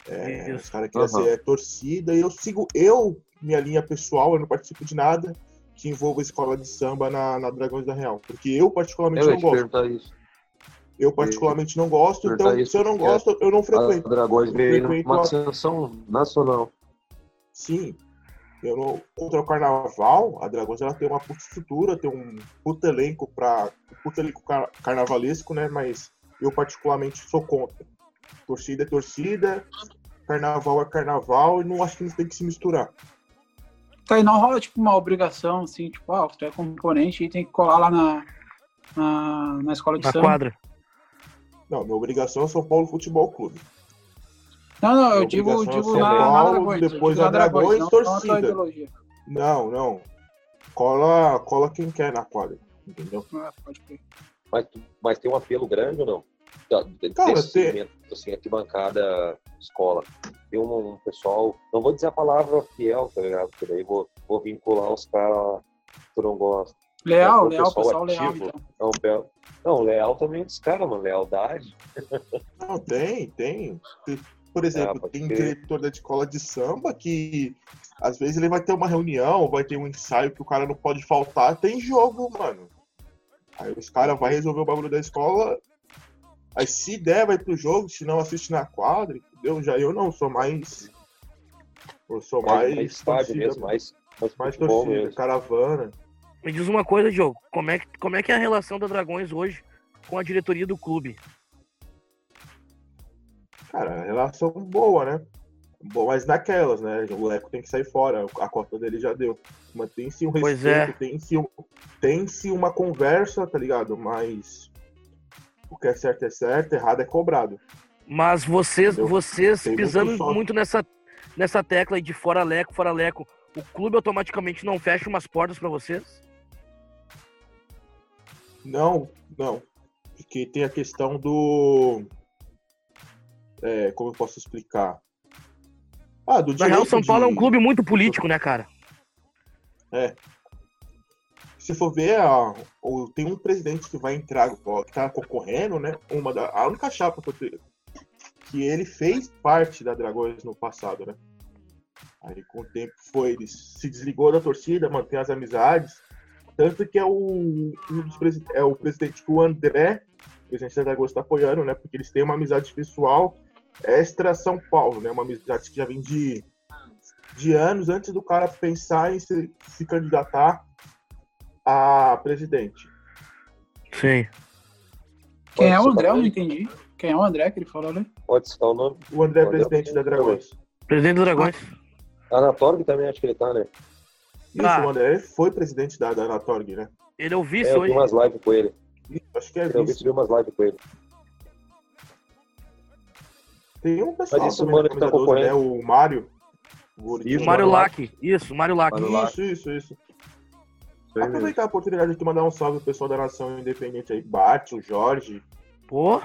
É, os caras queriam Aham. ser torcida e eu sigo, eu, minha linha pessoal, eu não participo de nada que envolva escola de samba na, na Dragões da Real. Porque eu particularmente eu não gosto. isso. Eu particularmente não gosto, então isso, se eu não porque gosto, eu não A frequento. Dragões veio Frequento numa a- ascensão nacional. Sim. Eu não, contra o carnaval, a Dragões ela tem uma puta estrutura, tem um puta elenco para puta elenco car- carnavalesco, né? Mas eu particularmente sou contra. Torcida é torcida, carnaval é carnaval e não acho que não tem que se misturar. Tá, e não rola, tipo, uma obrigação, assim, tipo, ah, tu é componente e tem que colar lá na, na, na escola de Na samba. quadra. Não, minha obrigação é São Paulo Futebol Clube. Não, não, eu digo, é digo São na, na Paulo, Dragões. depois a Dragões, Dragões, não, torcida. Não, não. Cola, cola quem quer na quadra, entendeu? Ah, pode crer. Mas, mas tem um apelo grande ou não? De- Cara, desse tem- segmento, assim, arquibancada, escola. Tem um, um pessoal, não vou dizer a palavra fiel, tá ligado? Porque daí vou, vou vincular os caras que não gosta. Leal, o leal, pessoal pessoal leal, então. Não, pe- não, leal também é dos caras, mano. Lealdade. Não, tem, tem. Por exemplo, Ah, pode tem crer. diretor da escola de samba que às vezes ele vai ter uma reunião, vai ter um ensaio que o cara não pode faltar, tem jogo, mano. Aí os caras vão resolver o bagulho da escola. Aí se der, vai pro jogo, se não assiste na quadra, entendeu? Já eu não, sou mais. Eu sou Mais, mais. mais estádio mesmo, mais, mais, mais torcida, mesmo. caravana. Me diz uma coisa, Diogo. Como é, que, como é que é a relação da Dragões hoje com a diretoria do clube? Cara, relação boa, né? Bom, mas naquelas, né? O Leco tem que sair fora, a cota dele já deu. Mantém-se um Pois respeito, é. tem-se um, tem-se uma conversa, tá ligado? Mas o que é certo é certo, errado é cobrado. Mas vocês, Entendeu? vocês Tem muito pisando sócio. muito nessa, nessa tecla aí de fora leco, fora leco, o clube automaticamente não fecha umas portas pra vocês? Não, não. Porque tem a questão do. É, como eu posso explicar? Ah, do Na real, São Paulo é um clube muito político, né, cara? Se for ver, ó, o- tem um presidente que vai entrar, que tá concorrendo, né? Uma da, a única chapa que, que ele fez parte da Dragões no passado, né? Aí com o tempo foi, ele se desligou da torcida, mantém as amizades. Tanto que é o, um dos é o presidente que o André, presidente da Dragões, está apoiando, né? Porque eles têm uma amizade pessoal extra São Paulo, né? Uma amizade que já vem de, de anos antes do cara pensar em se, se candidatar a presidente. Sim. Quem é o Pode André? Eu não entendi. Quem é o André que ele falou, né? Pode citar o nome. O André é André presidente da Dragões. Presidente dos Dragões. Anatorg também acho que ele tá, né? Isso, Ah. o André foi presidente da, da Anatorg, né? Ele é o É, vice eu vi hoje. umas lives com ele. Acho que é Eu vi vice. vi umas lives com ele. Tem um pessoal Mas também mano que tá camisa 12, né? concorrendo. O Mário. O Isso. O Mário Lack. Isso, Mário Lack. Isso, isso, isso. Aproveitar a oportunidade aqui mandar um salve pro pessoal da Nação Independente aí. Bart, o Jorge. Pô,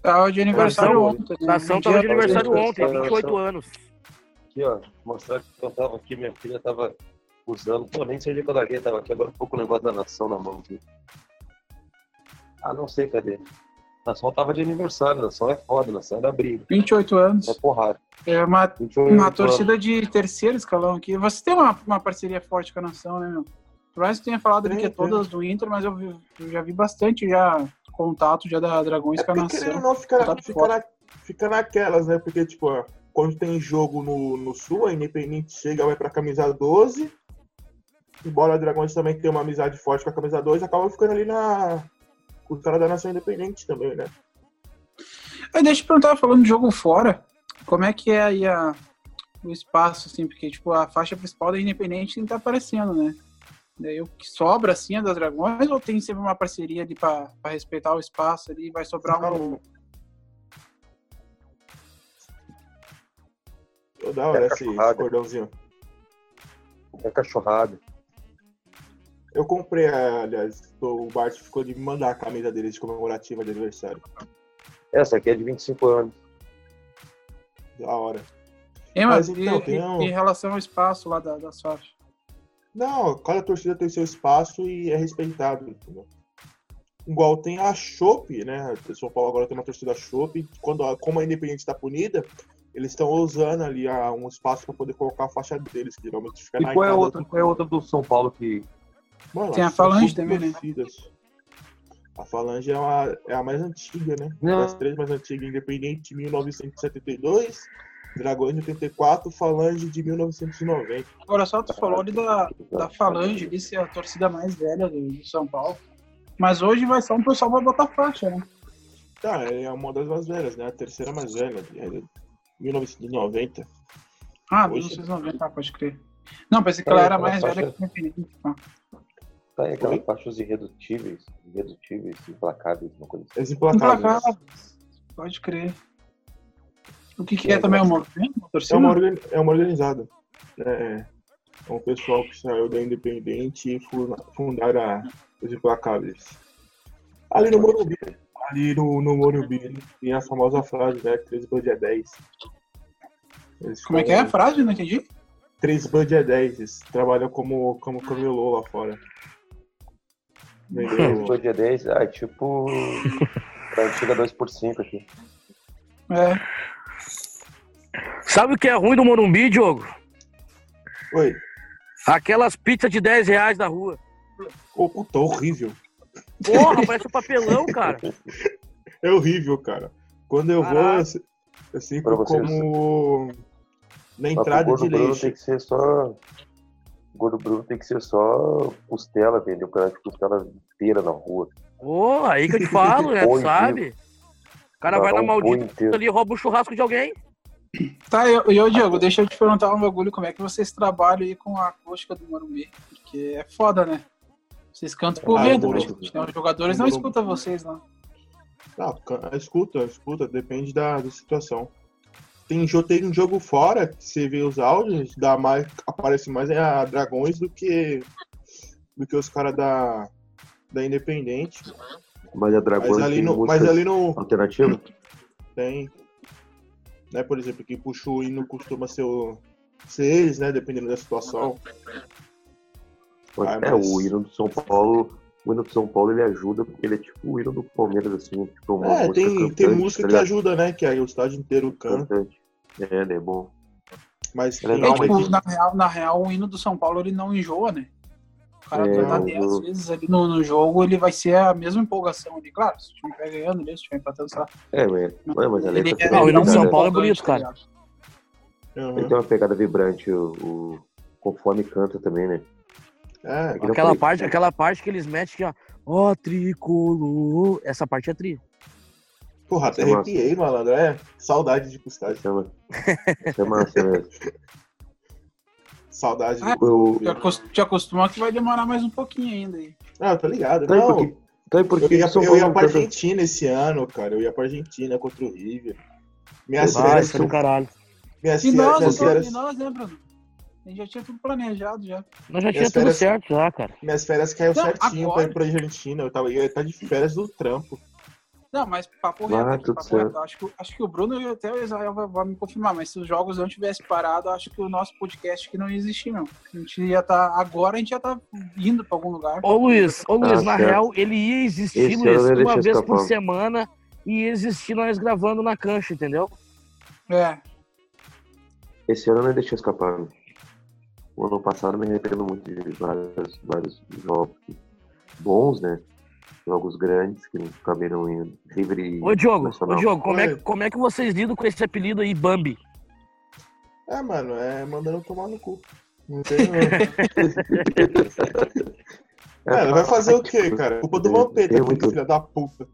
Tava de aniversário Nação- ontem. né? Nação tava de aniversário ontem, 28 anos. Aqui, ó. Mostrar que eu tava aqui, minha filha tava usando. Pô, nem sei onde que eu larguei, tava aqui agora um pouco o negócio da nação na mão aqui. Ah, não sei cadê. Nação tava de aniversário, nação é foda, nação é da briga. 28 anos. É porrada. É uma, 28 uma anos. torcida de terceiro escalão aqui. Você tem uma, uma parceria forte com a Nação, né, meu? Por mais que tenha falado Tem, que é todas do Inter, mas eu, vi- eu já vi bastante já contato já da Dragões É com a porque querendo ou Nação. não, fica, fica, na, fica naquelas, né? Porque, tipo, ó, quando tem jogo no, no Sul, a Independente chega, vai pra camisa 12. Embora a Dragões também tenha uma amizade forte com a camisa 12, acaba ficando ali na. com os caras da Nação Independente também, né? Aí, deixa eu te perguntar, falando de jogo fora, como é que é aí a, o espaço, assim, porque, tipo, a faixa principal da Independente não tá aparecendo, né? Daí o que sobra, assim, é das Dragões, ou tem sempre uma parceria ali pra, pra respeitar o espaço ali e vai sobrar um... Ô, Da hora É esse, cordãozinho. É cachorrada. Eu comprei, aliás, o Bart ficou de me mandar a camisa dele de comemorativa de aniversário. Essa aqui é de 25 anos. Da hora. Hein, Mas mas, então, e- tem um- em relação ao espaço lá da, faixas? Não, cada torcida tem seu espaço e é respeitado, entendeu? Igual tem a Chopp, né? O São Paulo agora tem uma torcida Chopp. Quando a, como a Independente está punida, eles estão usando ali a, um espaço para poder colocar a faixa deles, que geralmente fica E na qual é outra, do- qual é a outra do São Paulo que. Mano, Tem a Falange também, né? torcidas. A Falange é, uma, é a mais antiga, né? Não. Das três mais antigas, Independente de 1972, Dragões de 84, Falange de 1990. Agora, só tu falou ali da, da Falange, de ser a torcida mais velha do, do São Paulo. Mas hoje vai ser um pessoal pra botar faixa, né? Tá, é uma das mais velhas, né? A terceira mais velha, é de 1990. Ah, Hoje- 1990, ah, pode crer. Não, pensei que É, ela era mais faixa- velha que o. Ah. Tá aí aquelas Oi? faixas irredutíveis, irredutíveis, implacáveis, uma coisa assim. As implacáveis. Implacáveis. Pode crer. O que, que é também o movimento? Uma É torcida? uma, organi- é uma organizada. É, é um pessoal que saiu da Independente e fu- fundaram a, os Implacáveis. Ali no Morumbi, ali no, no Morumbi, tem a famosa frase, né? 3 Bud é 10. Eles Como é que é a frase? Não entendi. 3 Bud é 10. Eles trabalham como, como camelô lá fora. Vendeu- Foi dia 10, ah, é tipo. Chega 2 por 5 aqui. É. Sabe o que é ruim do Morumbi, Diogo? Oi. Aquelas pizzas de 10 reais da rua. Ô, puta, horrível. Porra, parece um papelão, cara. É horrível, cara. Quando eu vou, Caraca. se- eu sempre como na entrada gordo de Bruno leite. tem que ser só. Gordo Bruno tem que ser só costela, entendeu? Cara de costela inteira na rua. Ô, aí que eu te falo, né? Tu sabe? O cara vai Dar na maldita ali e rouba o churrasco de alguém. Tá, eu, eu, Diego, deixa eu te perguntar um bagulho. Como é que vocês trabalham aí com a acústica do Morumbi? Porque é foda, né? Vocês cantam por Ah, vento, o mas Morumbi- tipo, os jogadores não escutam vocês lá. Ah, ca- escuta, escuta, depende da, da situação. Tem, tem um jogo fora, que você vê os áudios, dá mais, aparece mais a Dragões do que, do que os caras da, da Independente. Mas a Dragões Mas ali tem no. Mas ali no. alternativas? Tem. Né, por exemplo, quem puxa o hino costuma ser, o, ser eles, né? Dependendo da situação. Ah, é, mas- o hino do São Paulo, o hino do São Paulo ele ajuda porque ele é tipo o hino do Palmeiras, assim, tipo uma É, música tem, tem cantante, música tá que ajuda, né? Que aí o estádio inteiro canta. É, né, é bom. Mas É tem legal, É, tipo, que- na, real, na real, o hino do São Paulo ele não enjoa, né? O cara É, não 10 enjoa. vezes ali no, no jogo, ele vai ser a mesma empolgação ali. Claro, se o time vai ganhando, ali, se o time empatando, sei lá. É, mas, é, mas a Ele letra é- também o hino do é São Paulo é bonito, cara. tá? Uhum. Ele tem uma pegada vibrante, o, o- conforme canta também, né? É, que não Aquela foi- parte, aquela parte que eles metem que, ó, ó, tricolor. Essa parte é tri. porra, até é massa. arrepiei, malandro. É, saudade de ir pro estádio. Isso Saudade Ah. Eu, Te, acos- te acostumar que vai demorar mais um pouquinho ainda aí. Ah, tá ligado. tá Não, porque, tá porque eu ia, eu ia pra Argentina esse ano, cara. Eu ia pra Argentina contra o River. Minhas Vai, férias isso é do caralho. Minhas E férias... nós, Minhas então, férias... e nós, né, Bruno? A gente já tinha tudo planejado já. Nós já tinha Minhas tudo férias- certo já, cara. Minhas férias caiu Não, certinho agora- pra ir pra Argentina. Eu tava eu ia estar de férias do trampo. Não, mas papo Ah, reto, aqui, tudo papo reto. Acho que, acho que o Bruno e até o Israel vai, vai me confirmar, mas se os jogos não tivessem parado, acho que o nosso podcast aqui não ia existir, não. A gente ia estar. agora a gente ia estar indo pra algum lugar. Ô Luiz, ô Luiz, Ah, na certo. real, ele ia existir, Esse Luiz, uma vez por escapar. semana e ia existir nós gravando na cancha, entendeu? É. Esse ano eu não deixei escapar. né? O ano passado eu me arrependo muito de vários, vários jogos bons, né? Jogos grandes que não acabaram indo. River e Ô Diogo, ô. Diogo, como é, Oi. como é que vocês lidam com esse apelido aí, Bambi? É, mano, é mandando tomar no cu. Não tem... Cara, vai fazer o quê, cara? Culpa do Vampeta, aquele muito- filho da puta.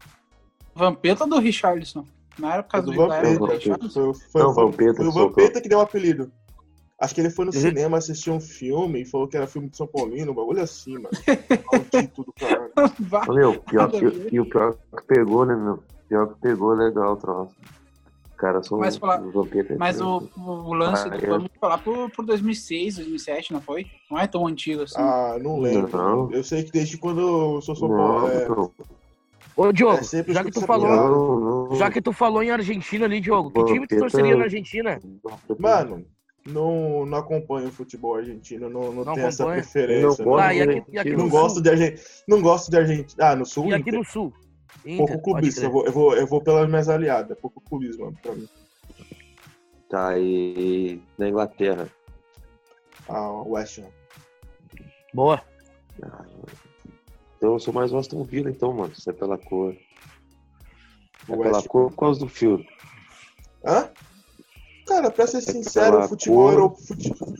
Vampeta do Richarlison. Na época do do, da época do Vampeta. Richarlison. Foi, foi, Não, foi- Vampeta foi o. Vampeta que deu o apelido. Acho que ele foi no Uhum. cinema assistir um filme e falou que era filme de São Paulino, um bagulho assim, mano. Maldito do caralho. Meu, pior que, e o pior que pegou, né, meu? Pior que pegou legal o troço. Os caras são Mas falar- os Vampeta. Mas o, o lance Ah, do é. vamos falar por, por 2006, 2007, não foi? Não é tão antigo assim. Ah, não lembro. Não. Eu sei que desde quando eu sou São Paulo. Não, É, não, Ô Diogo, É já que tu falou, não, não. já que tu falou em Argentina ali, Diogo, que time tu torceria na Argentina? Mano, não, não acompanho o futebol argentino, não, não, Não tenho essa preferência. Não não, Ah, e gosto aqui, e aqui não gosto sul? de Argentina. Não gosto de Argentina. Ah, no sul? E aqui Inter. no sul? Inter, Pouco clubista. Eu vou, eu, vou, eu vou pelas minhas aliadas. Pouco clubismo, mano, pra mim. Tá, e na Inglaterra. Ah, West Ham. Boa. Ah, Então eu sou mais o Aston Villa, então, mano. Se é pela cor. É O pela West cor por causa do filme. Hã? Cara, pra ser É sincero, pela o futebol cor. era o futebol.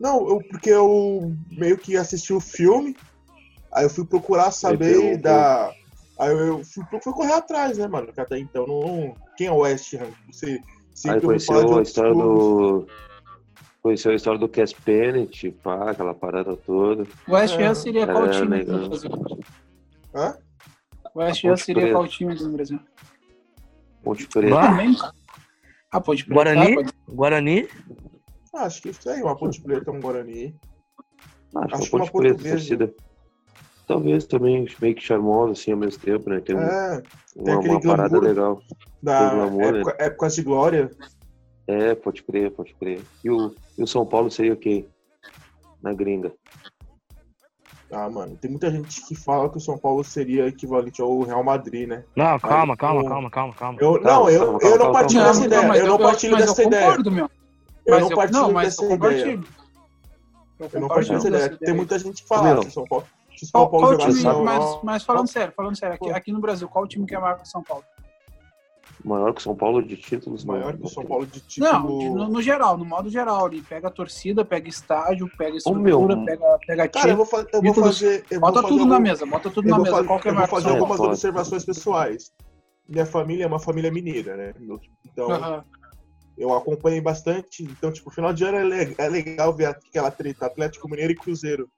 Não, eu, porque eu meio que assisti o filme, aí eu fui procurar saber da. Aí eu fui, fui correr atrás, né, mano? Que até então não. Quem é o West Ham? Você Aí sempre conheceu a história clubes. do. Conheceu a história do Cass Pennant, pá, aquela parada toda. O West Ham É, seria qual é, time no Brasil? Hã? O West Ham seria qual time aqui no Brasil? Ponte Preta. Cara. Ah, pode Guarani? pode- Guarani? Ah, acho que isso aí, uma Ponte Preta, um Guarani. Acho, Acho que uma Ponte uma Preta, torcida. Talvez também meio que charmosa, assim, ao mesmo tempo, né? Tem um- É, uma, aquele uma parada legal. da Tem glamour, época, épocas de glória. É, pode crer, pode crer. E o, e o São Paulo seria o quê? Na gringa. Ah, mano, tem muita gente que fala que o São Paulo seria equivalente ao Real Madrid, né? Não, calma, Aí, calma, o- calma, calma, calma. Eu, Calma, não, eu, calma, eu calma, não calma, partilho calma. dessa ideia. Eu não eu- partilho mas dessa eu ideia. concordo, meu. Eu Mas não partilho não, dessa eu ideia. Eu Eu não partilho dessa ideia. Tem muita gente que fala que o São Paulo, o São Qual, Paulo qual jogasse time, mas, mas falando sério, falando sério, aqui, aqui no Brasil, qual time que é maior que o São Paulo? Maior que o São Paulo de títulos. maior não. que o São Paulo de título. Não, no, no geral, no modo geral ali. Pega a torcida, pega estádio, pega Ô, meu, estrutura, pega, pega Cara, eu vou, fa- eu vou Títulos. fazer. Eu vou Bota fazer tudo na algum- mesa, bota tudo Eu na vou mesa. fazer, Qual que é eu vou maior fazer É, algumas pode. observações pessoais. Minha família é uma família mineira, né? Então, Aham. eu acompanhei bastante. Então, tipo, final de ano é, é legal ver aquela treta Atlético Mineiro e Cruzeiro.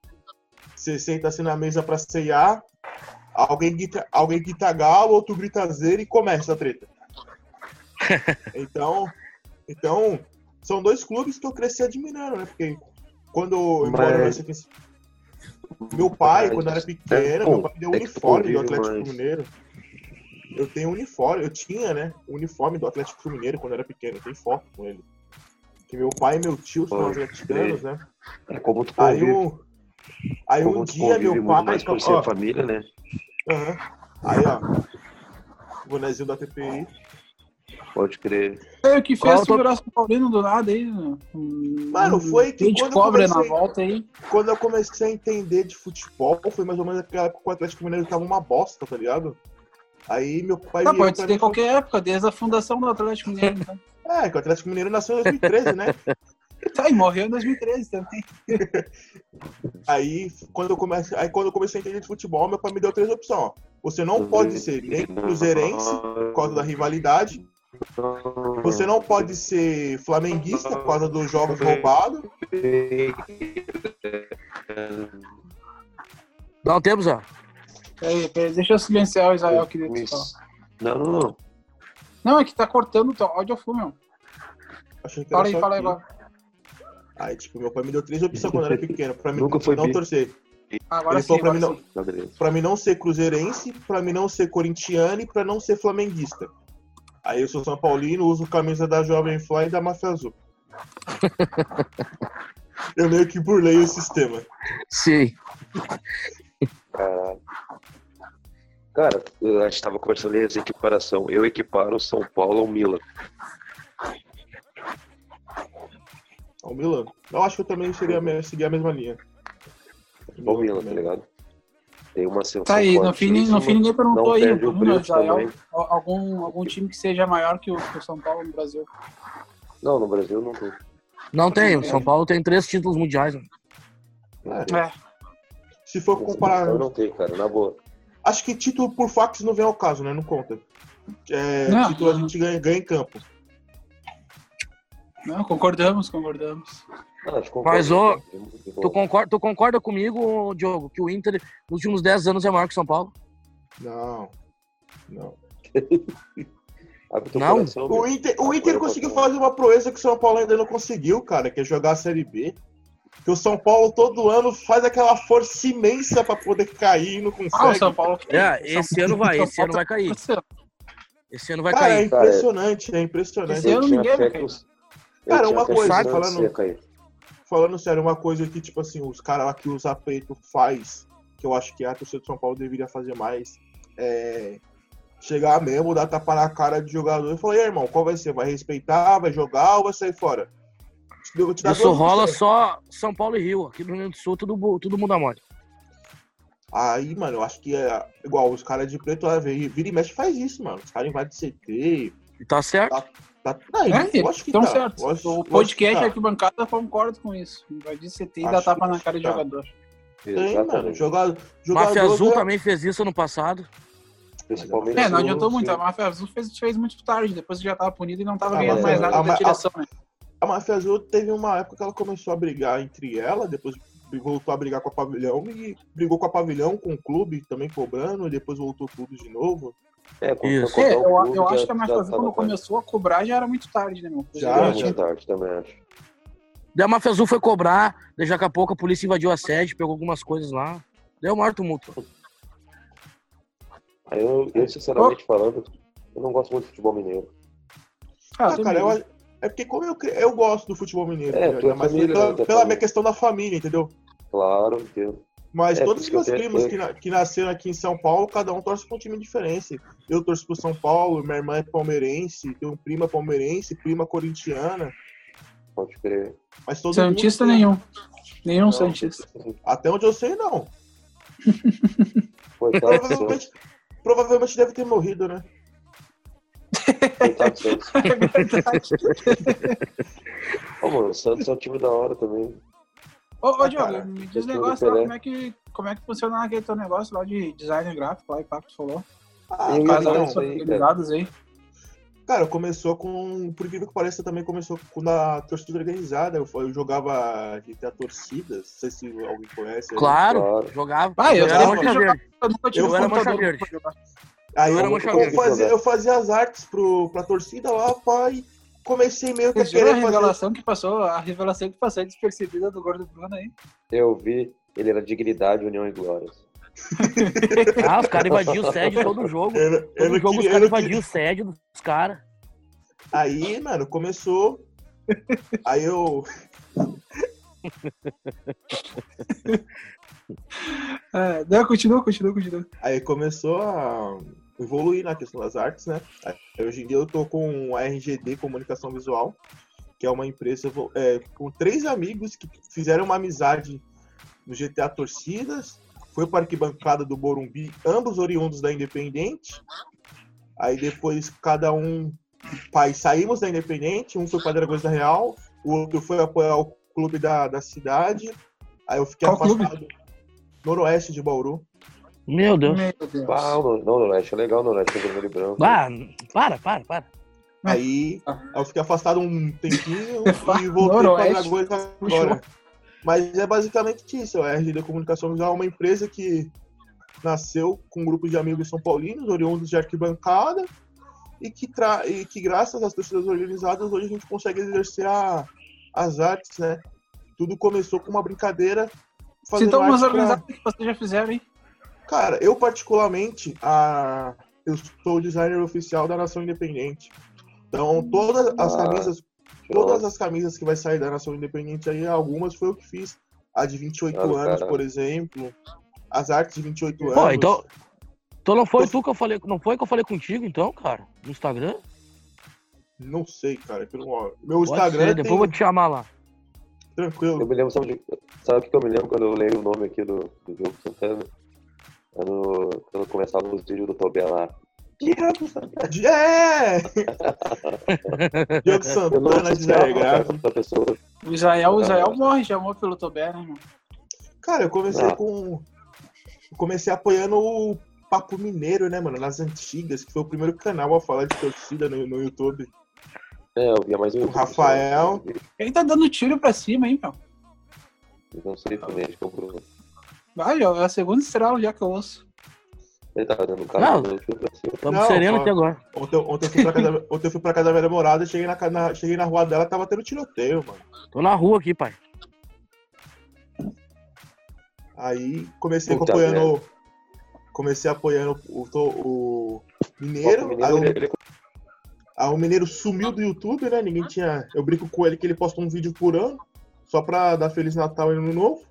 Você senta assim na mesa pra ceiar, alguém grita, alguém grita galo, outro grita zero e começa a treta. Então, então, são dois clubes que eu cresci admirando, né? Porque quando Mas- eu meu pai, Mas- quando era pequeno, é, meu pai me deu é tu uniforme do Atlético mais. Mineiro. Eu tenho uniforme, eu tinha, né? O uniforme do Atlético Mineiro quando eu era pequeno, tem foto com ele. Que meu pai e meu tio são atleticanos, né? É como tu Aí o. Aí Como um dia meu pai. mais por ser ó, família, né? aham. Aí, ó. Bonezinho da TPI. Pode crer. É o que Qual fez tô- tu virar São Paulino do nada aí. né? Um- Mano, foi que um de quando eu cobra na comecei- volta aí. Quando eu comecei a entender de futebol, foi mais ou menos aquela época que o Atlético Mineiro tava uma bosta, tá ligado? Aí meu pai Tá, pode ser falou- qualquer época, desde a fundação do Atlético Mineiro. Então. É, que o Atlético Mineiro nasceu em 2013, né? Tá, e morreu em 2013 também. Aí quando, eu comecei, aí quando eu comecei a entender de futebol, meu pai me deu três opções, ó. Você não pode ser nem cruzeirense, por causa da rivalidade. Você não pode ser flamenguista por causa dos jogos roubados. Dá um tempo, Zé. Peraí, peraí, deixa eu silenciar o Israel que ele falar. Não, não, não. Não, é que tá cortando o teu áudio full, meu. Achei que era Fala aí, fala aí aqui. agora. Aí, tipo, meu pai me deu três opções quando eu era pequeno, pra mim Nunca foi não bi. torcer. Agora Ele sim, falou pra mim sim. Tá, beleza. Pra mim não ser cruzeirense, pra mim não ser corintiano e pra não ser flamenguista. Aí eu sou São Paulino, uso camisa da Jovem Fly e da Máfia Azul. eu meio que burlei o sistema. Sim. Caralho. Cara, eu- a gente tava conversando ali essa equiparação. Eu equiparo o São Paulo ao Milan. Ao Milan. Eu acho que eu também seria, seguir a mesma linha. Ao Milan, tá ligado? Tem uma sensação Tá aí, no fim, no fim ninguém perguntou não aí, Bruno, preço Israel, também. algum, algum time que seja maior que o, que o São Paulo no Brasil. Não, no Brasil não tem. Não tem. O São Paulo tem três títulos mundiais. né? É, É, se for comparar. Eu não tenho, cara, na boa. Acho que título por fax não vem ao caso, né? Não conta. É, Não. título a gente ganha, ganha em campo. não, concordamos, concordamos. Não, Mas. Tu concorda, tu concorda comigo, Diogo, que o Inter nos últimos 10 anos é maior que o São Paulo? Não. Não. Abre teu Não? coração, O. Inter, o Inter conseguiu fazer uma proeza que o São Paulo ainda não conseguiu, cara, que é jogar a Série B. Que o São Paulo todo ano faz aquela força imensa pra poder cair e não Ah, o consegue. São Paulo. É, São- esse ano vai, esse ano vai cair. Esse ano vai Cara, é cair. impressionante, é impressionante. Esse ano ninguém vai cair. Cara, uma coisa, falando- cair. Falando sério, uma coisa que, tipo assim, os caras lá que o Zapeito faz, que eu acho que a torcida do São Paulo deveria fazer mais, é chegar mesmo, dar tapa na cara de jogador e falar, e aí, irmão, qual vai ser? Vai respeitar, vai jogar ou vai sair fora? Isso rola só São Paulo e Rio. Aqui no Rio Grande do Sul, tudo, bu- tudo muda mole. Aí, mano, eu acho que é igual os caras de preto, lá, vira vira e mexe faz isso, mano. Os caras invadem CT. E tá certo. Tá, não, É, eu acho que estão tá. certos. Eu acho- O acho podcast que tá. aqui bancada concorda com isso. Vai de CT e dar tapa na cara de tá. jogador. Tem, mano. Exatamente. Jogador, Máfia Azul também fez isso ano passado. Principalmente É, não no- adiantou muito. sim. A Máfia Azul fez, fez muito tarde, depois que já tava punido e não tava Ah, ganhando mais é- nada a- da a- direção, né? A Máfia Azul teve uma época que ela começou a brigar entre ela, depois voltou a brigar com a Pavilhão e brigou com a Pavilhão, com o clube também cobrando, e depois voltou tudo de novo. É, quando Isso. foi É, eu, clube, eu já- acho que a Azul, tava quando tarde. começou a cobrar, já era muito tarde, né, meu? Já, Já era muito tarde também, acho. Daí a Azul foi cobrar, daí daqui a pouco a polícia invadiu a sede, pegou algumas coisas lá. Deu o maior tumulto. Aí eu, eu, sinceramente falando, eu não gosto muito de futebol mineiro. Ah, Ah, cara, eu, é porque como eu, eu gosto do futebol mineiro, É, ligado? mas família, pela, né, pela minha questão da família, entendeu? Claro, entendo. Mas É, todos os meus primos que, na- que nasceram aqui em São Paulo, cada um torce pra um time diferente. Eu torço pro São Paulo, minha irmã é palmeirense, tenho prima palmeirense, prima corintiana. Pode crer. Mas todo Santista mundo nenhum. Nenhum Não, Santista. Até onde eu sei, não. Provavelmente, provavelmente deve ter morrido, né? Coitado do Santos. É verdade. Ô, mano, o Santos é um time da hora também. Ô, ô Ah, Diogo, cara, me diz um do negócio lá, Pelé. como é, que, como é que funciona aquele teu negócio lá de design gráfico lá, e papo que tu falou? Ah, ia cara, não. aí, cara. organizados aí. Cara, começou com. Por incrível que pareça, também começou com a torcida organizada. Eu, eu jogava GTA Torcidas, não sei se alguém conhece. Claro, Claro. jogava. Ah, eu eu era mancha verde. Eu nunca tive Eu era mancha verde. Aí Eu eu, fazia, eu fazia as artes pro, pra torcida lá, pai. Comecei meio que a Vocês viram a querer fazer. revelação que passou, a revelação que passou despercebida do Gordo Bruno aí? Eu vi, ele era dignidade, união e glórias. Ah, os caras invadiam o sede todo jogo. Eu, eu Todo não jogo os queria, eu caras invadiam o sede dos caras. Aí, mano, começou. Aí eu. é, não, continua, continua, continua. Aí começou a evoluir na questão das artes, né? Hoje em dia eu tô com a RGD Comunicação Visual, que é uma empresa é, com três amigos que fizeram uma amizade no GTA Torcidas, foi para a arquibancada do Morumbi, ambos oriundos da Independente. Aí depois cada um pai saímos da Independente, um foi para Dragões da Real, o outro foi apoiar o clube da, da cidade. Aí eu fiquei Qual afastado clube? noroeste de Bauru. Meu Deus. Meu Deus. Ah, não, Noroeste é legal, o Noroeste é vermelho e branco. Ah, para, para, para. Aí, aí eu fiquei afastado um tempinho e voltei para Dragões agora. Mas é basicamente isso. A RGD Comunicação Visual é uma empresa que nasceu com um grupo de amigos são paulinos, oriundos de arquibancada, e que, tra... e que graças às torcidas organizadas hoje a gente consegue exercer a... as artes, né? Tudo começou com uma brincadeira. fazendo Cita umas arte pra- organizadas que vocês já fizeram, hein? Cara, eu particularmente, a... eu sou o designer oficial da Nação Independente. Então, todas as Ah. camisas Todas as camisas que vai sair da Nação Independente aí, algumas foi eu que fiz. A de 28 Claro, anos, cara. por exemplo. As artes de 28 anos. Pô, então. Então não foi tu que eu falei. Não foi que eu falei contigo, então, cara? No Instagram? Não sei, cara. que eu não- Meu Pode Instagram ser, tem... depois eu vou te chamar lá. Eu Tranquilo. me lembro, sabe, de, sabe o que que eu me lembro quando eu leio o nome aqui do, do jogo Santana? Quando, quando começava os vídeos do Tobé lá. Diabo Santana! É! Diogo não Santana, designer associava gráfico. essa pessoa. O Israel, o Ah. Israel morre, já morre pelo Tobé, né, irmão? Cara, eu comecei Ah. com... Eu comecei apoiando o Papo Mineiro, né, mano? Nas antigas, que foi o primeiro canal a falar de torcida no, no YouTube. É, eu via mais um. O Rafael. Ele tá dando tiro pra cima, hein, meu? Eu não sei fonético, Bruno. Vai, ó, é a segunda estrela já que eu ouço. Ele tava dando um Não. Tamo Não, sereno aqui agora. Ontem, ontem, eu fui pra casa, ontem eu fui pra casa da minha namorada, cheguei na, na, cheguei na rua dela, tava tendo tiroteio, mano. Tô na rua aqui, pai. Aí comecei Puta apoiando. Comecei apoiando o, to- o Mineiro. O Mineiro, o, ele, ele aí o Mineiro sumiu do YouTube, né? Ninguém tinha. Eu brinco com ele que ele posta um vídeo por ano, só pra dar Feliz Natal e Ano Novo.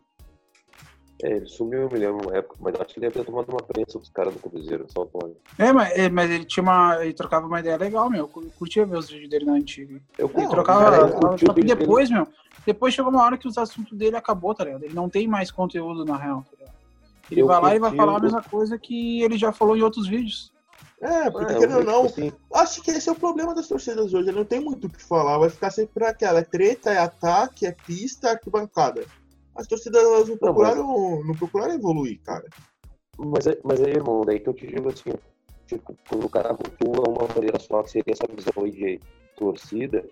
É, ele sumiu, eu me lembro, uma época, mas acho que ele deve ter tomado uma prensa dos caras do Cruzeiro, São Antônio. É, mas, é, mas ele tinha uma. Ele trocava uma ideia legal, meu. Eu curtia ver os vídeos dele na antiga. Eu Ele Não, trocava. cara, eu só curti o que depois, meu. Depois chegou uma hora que os assuntos dele acabou, tá ligado? Ele não tem mais conteúdo na real, tá ligado? Ele Eu vai lá e vai curti falar a mesma coisa que ele já falou em outros vídeos. É, porque É, querendo ou eu- não, assim, acho que esse é o problema das torcidas hoje. Não tem muito o que falar. Vai ficar sempre aquela. É treta, é ataque, é pista, é arquibancada. As torcidas elas não procuraram, não procuraram evoluir, cara. Mas, é- mas aí, irmão, daí que eu te digo assim, tipo, quando o cara rotula uma maneira só, que seria essa visão aí de torcida,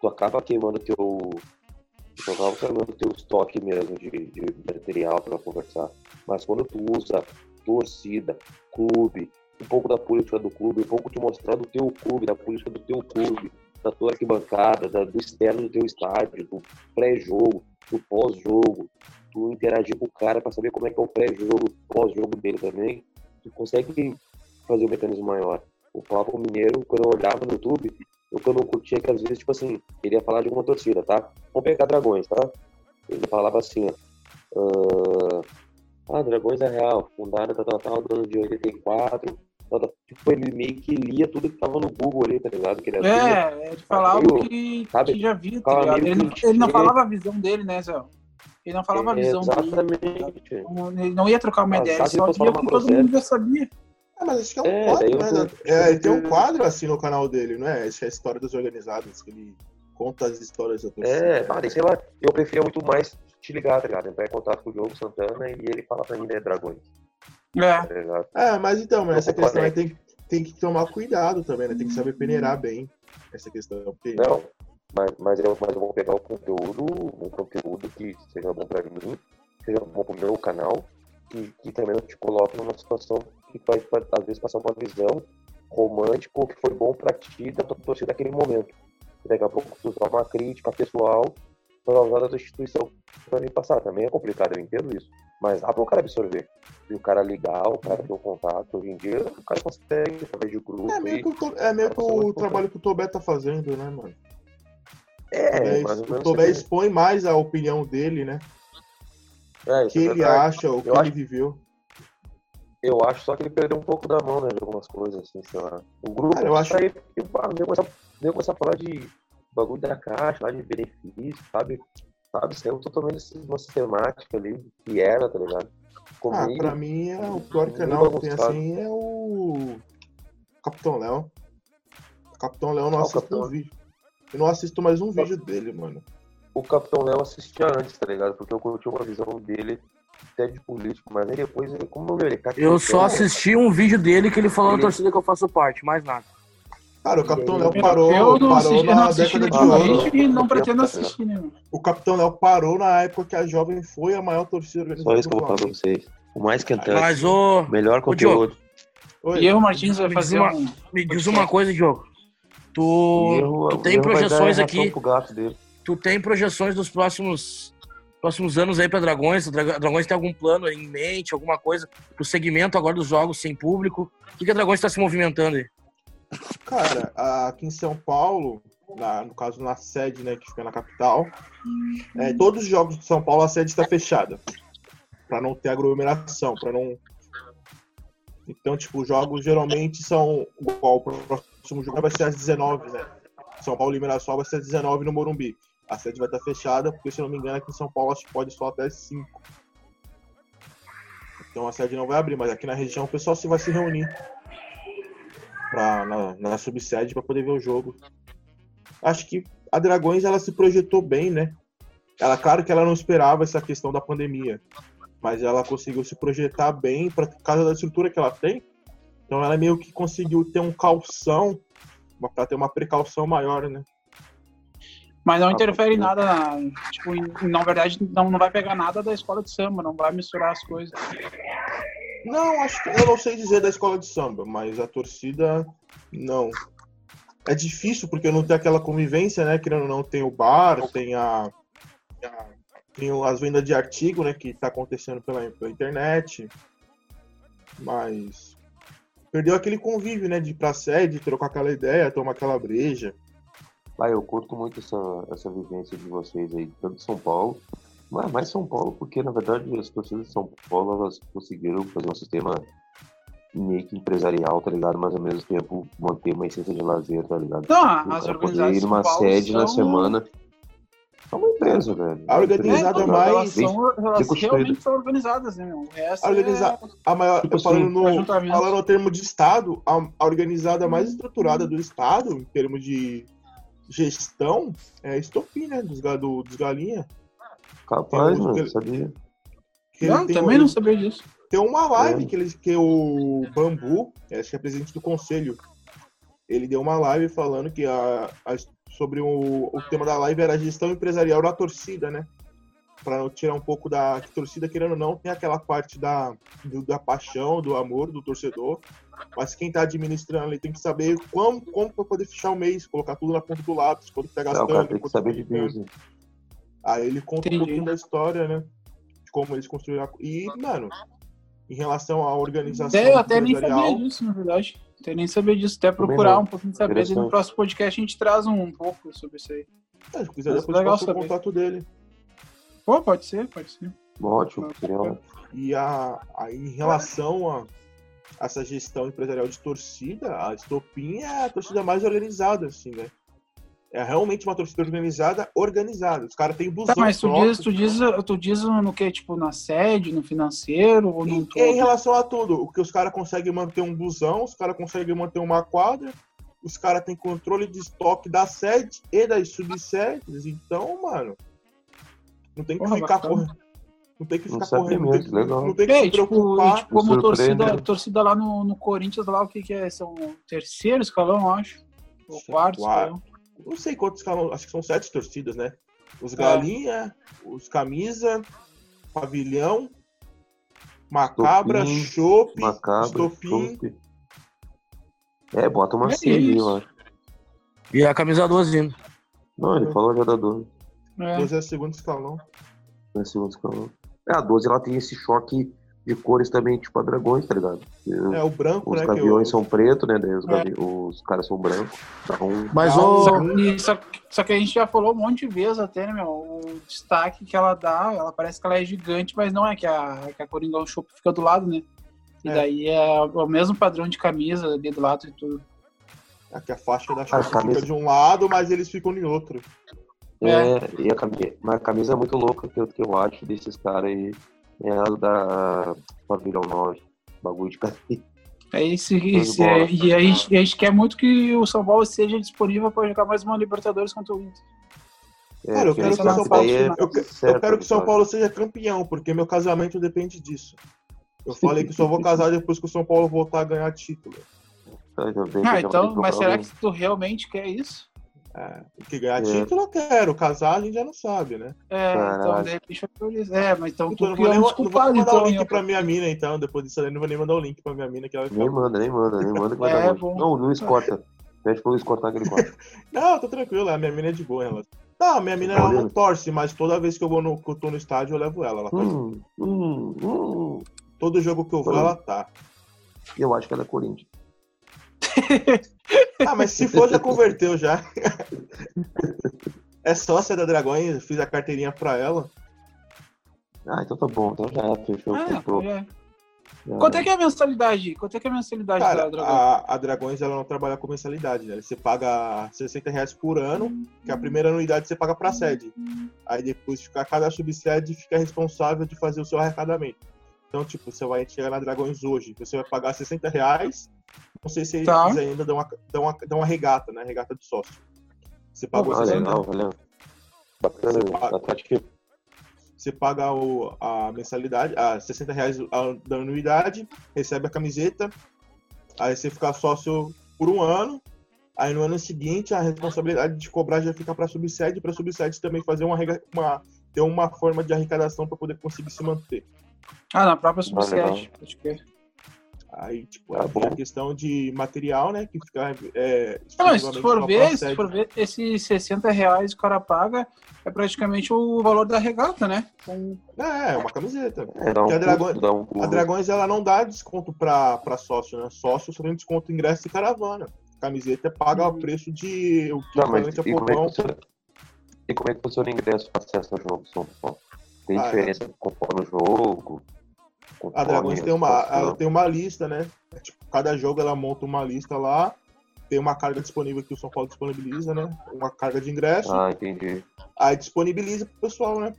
tu acaba queimando teu. Tu acaba queimando teu estoque mesmo de, de material pra conversar. Mas quando tu usa torcida, clube, um pouco da política do clube, um pouco de mostrar do teu clube, da política do teu clube, da tua arquibancada, da- do externo do teu estádio, do pré-jogo, do pós-jogo, tu interagir com o cara para saber como é que é o pré-jogo, pós-jogo dele também, tu consegue fazer um mecanismo maior. O Papo Mineiro, quando eu olhava no YouTube, o que eu curtia que às vezes, tipo assim, ele ia falar de alguma torcida, tá? Vamos pegar Dragões, tá? Ele falava assim, ó. ah, ah, Dragões é real, fundada, tal, tal, tal, do ano de 84. Tipo, ele meio que lia tudo que tava no Google ali, tá ligado? Que ele. É, ele falava meio- o que, sabe? que já via, tá ligado? Ele não, ele não falava a visão dele, né, Zé? Ele não falava a É, visão dele. Exatamente. Ele não ia trocar uma Ah, ideia, ele só via que todo mundo já sabia. É, mas acho que é um É, quadro, né? tô- É, ele tem um quadro assim no canal dele, não é? Essa é a história dos organizados, que ele conta as histórias da torcida. É, ah, daí, sei lá, eu preferia muito mais te ligar, tá ligado? Entrar em contato com o Diogo Santana e ele fala pra mim, né, Dragões, É, ligado? É, mas então, mas essa questão aí tem, tem que tomar cuidado também, né? Tem que saber peneirar bem essa questão. Porque Não, mas, mas, eu, mas eu vou pegar o conteúdo, um conteúdo que seja bom pra mim, seja bom pro meu canal, que, que também não te coloque numa situação que vai, vai, às vezes, passar uma visão romântica ou que foi bom pra ti da tua torcida naquele momento. Daqui a pouco tu usar uma crítica pessoal para usar da tua instituição pra me passar. Também é complicado, eu entendo isso. Mas dá para o cara absorver. E o cara ligar, o cara ter um contato. Hoje em dia, o cara consegue, através de grupo. é meio que é meio que o trabalho que o Tobé tá fazendo, né, mano? É, É, ou o Tobé aí. expõe mais a opinião dele, né? É, O isso que é ele acha, o que Eu ele acho- viveu. Eu acho só que ele perdeu um pouco da mão, né, de algumas coisas, assim, sei lá. O grupo Cara, eu acho- aí, tipo, ah, deu começar, deu começar a falar de bagulho da caixa, lá de benefício, sabe? Sabe, saiu totalmente assim, uma sistemática ali, que era, tá ligado? Ficou Ah, pra mim, é o pior canal que tem assim é o Capitão Léo. Capitão Léo eu não Ah, assisto Capitão. um vídeo. Eu não assisto mais um vídeo dele, mano. O Capitão Léo assistia antes, tá ligado? Porque eu curti uma visão dele até de político, mas aí depois, ele, como ele tá Eu só assisti um vídeo dele que ele falou na Ele- torcida que eu faço parte, mais nada. Cara, o Capitão Eu- Léo parou, eu não parou assisti, eu não na década de e não pretendo assistir, né? O Capitão Léo parou na época que a Jovem foi a maior torcida Só organizada isso que eu do vou falar pra vocês. O mais cantante, Mas, ô, melhor conteúdo. Oi. E eu, Martins, vai Me fazer diz uma- um. me diz uma coisa, Diogo. Tu, Erro- tu tem projeções aqui, pro gato dele. tu tem projeções dos próximos próximos anos aí pra Dragões? Dragões tem algum plano em mente, alguma coisa pro segmento agora dos jogos sem público? O que, que a Dragões tá se movimentando aí? Cara, aqui em São Paulo, na- no caso na sede, né, que fica na capital, é, todos os jogos de São Paulo a sede está fechada. Pra não ter aglomeração, pra não. Então, tipo, os jogos geralmente são. Igual o próximo jogo vai ser às 19, né? São Paulo e Mirassol vai ser às 19 no Morumbi. A sede vai estar fechada, porque se eu não me engano, aqui em São Paulo acho que pode só até às 5. Então a sede não vai abrir, mas aqui na região o pessoal se vai se reunir pra, na, na subsede para poder ver o jogo. Acho que a Dragões ela se projetou bem, né? Ela, claro que ela não esperava essa questão da pandemia, mas ela conseguiu se projetar bem por causa da estrutura que ela tem. Então ela meio que conseguiu ter um calção, para ter uma precaução maior, né? Mas não interfere em nada, na- tipo, na verdade, não, não vai pegar nada da escola de samba, não vai misturar as coisas. Não, acho que eu não sei dizer da escola de samba, mas a torcida não. É difícil porque não tem aquela convivência, né? Ou não, tem o bar, tem a, a- tem as vendas de artigo, né? Que tá acontecendo pela, pela internet. Mas perdeu aquele convívio, né? De ir pra sede, trocar aquela ideia, tomar aquela breja. Ah, eu curto muito essa, essa vivência de vocês aí, tanto de São Paulo, mas mais São Paulo, porque na verdade as torcidas de São Paulo elas conseguiram fazer um sistema meio que empresarial, tá ligado? Mas ao mesmo tempo manter uma essência de lazer, tá ligado? Não, O as organizadas ir numa sede na são- semana. É uma empresa, velho. A organizada É, é mais- Elas, são, elas realmente são organizadas, né, meu? O resto A organiza- A maior, Tipo falando, assim, no, falando no termo de Estado, a, a organizada mais estruturada do Estado, em termos de gestão, é a Estopim, né? Dos, do, dos galinha. Capaz, Tem mano, sabia? Que Não, ele também um- não sabia disso. tem uma live É. que, ele, que o Bambu, acho que é presidente do conselho, ele deu uma live falando que a, a- sobre o, o tema da live era a gestão empresarial da torcida, né? Pra não tirar um pouco da que torcida, querendo ou não, tem aquela parte da, do- da paixão, do amor do torcedor. Mas quem tá administrando ali tem que saber como, como pra poder fechar o mês, colocar tudo na ponta do lápis, quanto que tá Não, gastando. o cara tem que quanto saber tá de ficando. Aí ele conta Entendi. um pouquinho da história, né? De como eles construíram. a- E, mano, em relação à organização Até, eu até nem sabia disso, na verdade. Até nem sabia disso. Até procurar um pouquinho de saber. E no próximo podcast a gente traz um, pouco sobre isso aí. é, se quiser Mas depois legal passa o contato dele. Pô, pode ser, pode ser. Ótimo, E a, aí, em relação a essa gestão empresarial de torcida, a Estopim é a torcida mais organizada, assim, né? É realmente uma torcida organizada, organizada. Os caras têm busão Tá, mas tu diz, tu, diz, tu diz no que? Tipo, na sede, no financeiro ou no Em, todo? em relação a tudo, o que os caras conseguem manter um busão, os caras conseguem manter uma quadra, os caras têm controle de estoque da sede e das subsedes, então, mano, não tem que Porra, ficar correndo. Não tem que Não ficar sabia correndo, não tem, que- legal. não tem que É, se tipo, preocupar. tipo, como me surpreendeu. torcida, torcida lá no, no Corinthians, lá o que que é? São terceiro escalão, eu acho. Ou quarto Quarto. escalão. Não sei quantos acho que são sete torcidas, né? Os É. galinha, os camisa, pavilhão, macabra, chope, estopim. chope. É, bota uma É C ali, eu acho. E a camisa 12 indo. Não, ele falou já da 12. É. Dois é o segundo escalão. É segundo escalão. É, a 12 ela tem esse choque de cores também, tipo a dragões, tá ligado? É, o branco, os né? gaviões que são pretos, né? Daí os, gavi... os caras são brancos. Então, Mas o. só, que- só, só que a gente já falou um monte de vezes até, né, meu? O destaque que ela dá, ela parece que ela é gigante, mas não é que a, que a Coringão Shop fica do lado, né? E É. daí é o mesmo padrão de camisa ali do lado e tudo. Aqui a faixa da Shop camisa- fica de um lado, mas eles ficam em outro. É, e a camisa, mas a camisa é muito louca que eu, que eu acho desses caras aí. É a da Pavilhão 9. Bagulho de camisa. É isso, isso bola. é, e a gente, e a gente quer muito que o São Paulo seja disponível para jogar mais uma Libertadores contra o Inter. É, Cara, eu que quero que o São Paulo- é eu Eu quero que o São. Paulo seja campeão, porque meu casamento depende disso. Eu falei que só vou casar depois que o São Paulo voltar a ganhar título. Tá, que Ah, então, mas será que tu realmente quer isso? É, porque ganhar É. título eu quero, casar a gente já não sabe, né? É, então, Caralho. de repente foi por isso. É, mas então Então, tu eu que não é vou, nem, não vou mandar então. o link hein? pra minha mina, então. Depois disso aí, não vou nem mandar o link pra minha mina, que ela vai Nem manda, nem manda, nem manda que vai É, dar bom. bom. Não, o Luiz corta. Pede pro Luiz cortar que ele corta. Não, tô tranquilo, a minha mina é de boa, ela. Não, minha mina ela não torce, mas toda vez que eu vou no, que eu tô no estádio, eu levo ela. ela tá- hum, hum, hum. Todo jogo que eu vou, ela tá. E eu acho que ela é Corinthians. Ah, mas se for, já converteu já. É sócia da Dragões, fiz a carteirinha pra ela. Ah, então tá bom. Então já é, fechou. Ah, fechou. é. Já Quanto é que é a mensalidade? Quanto é que é a mensalidade Cara, da Dragão? a, a Dragões ela não trabalha com mensalidade, né? Você paga 60 reais por ano, que a primeira anuidade você paga pra sede. Aí depois fica, cada subsede fica responsável de fazer o seu arrecadamento. Então, tipo, você vai chegar na Dragões hoje, você vai pagar 60 reais. Não sei se eles Tá. ainda dão uma, dão, uma, dão uma regata, né? Regata de sócio. Você pagou Ah, 60 legal, valeu. Bacana, Você paga- atrativo. Você paga o- a mensalidade, a 60 reais a- da anuidade, recebe a camiseta, aí você fica sócio por um ano, aí no ano seguinte a responsabilidade de cobrar já fica para a subsede, para a subsede também fazer uma, uma ter uma forma de arrecadação para poder conseguir se manter. Ah, na própria. Pode crer. Aí, tipo, Tá é bom. a questão de material, né, que fica é, Ah, mas se for ver, pra se for ver, esses 60 reais que o cara paga é praticamente o valor da regata, né? É, é uma camiseta. É, dá um Que a Dragões- um. A Dragões ela não dá desconto para sócio, né? Sócio só tem desconto ingresso e caravana. Camiseta paga o preço de o Tá, mas equivalente a e como, é que funciona, e como é que funciona o ingresso para acesso ao jogo São Paulo? Tem Ah, é. diferença conforme o jogo? A conforme Dragões tem a uma, ela tem uma lista, né? É, tipo, cada jogo ela monta uma lista lá, tem uma carga disponível que o São Paulo disponibiliza, né? Uma carga de ingresso, Ah, entendi. aí disponibiliza pro pessoal, né?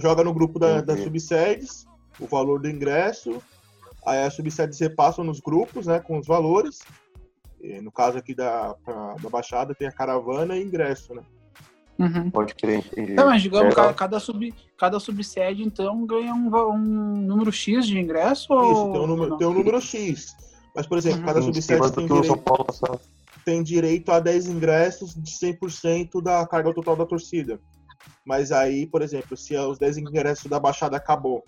Joga no grupo da, das subsedes, o valor do ingresso, aí as subsedes repassam nos grupos, né? Com os valores. E no caso aqui da, pra- da Baixada tem a caravana e ingresso, né? Uhum. Pode crer, entendi. Tá, mas digamos, Legal. cada, cada, sub, cada subsede, então, ganha um, um número X de ingresso? Isso, ou tem um número, não? tem um número X. Mas, por exemplo, Uhum. cada subsede tem direito, tem direito a 10 ingressos de 100% da carga total da torcida. Mas aí, por exemplo, se os 10 ingressos da Baixada acabou,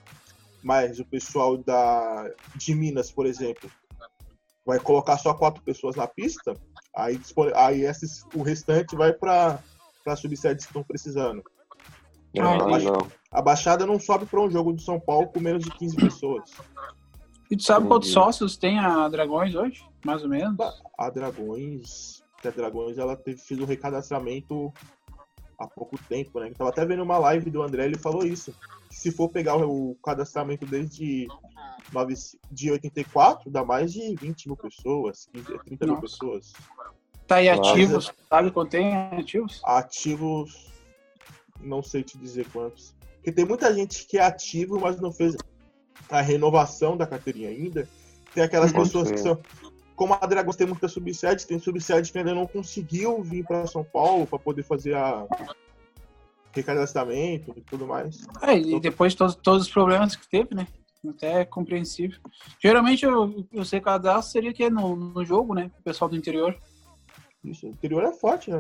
mas o pessoal da, de Minas, por exemplo, vai colocar só quatro pessoas na pista, aí, aí esses, o restante vai para as subsedes que estão precisando. Ah, Ah, entendi. legal. A Baixada não sobe para um jogo do São Paulo com menos de 15 pessoas. E tu sabe quantos sócios tem a Dragões hoje? Mais ou menos? A Dragões, que a Dragões ela teve, fez um recadastramento há pouco tempo, né? Eu tava até vendo uma live do André, ele falou isso. Se for pegar o, o cadastramento desde nove- de 84, dá mais de 20 mil pessoas, 15, 30 mil Nossa. pessoas. Tá aí ativos? Sabe quanto tem ativos? Ativos, não sei te dizer quantos. Porque tem muita gente que é ativo, mas não fez a renovação da carteirinha ainda. Tem aquelas Pode pessoas que ser. são. Como a Dragões tem muita subsede, tem subsede que ainda não conseguiu vir para São Paulo para poder fazer a recadastramento e tudo mais. É, e depois de todos, todos os problemas que teve, né? Até é compreensível. Geralmente eu, eu sei cadastro seria que é no, no jogo, né? O pessoal do interior. Isso, o interior é forte, né?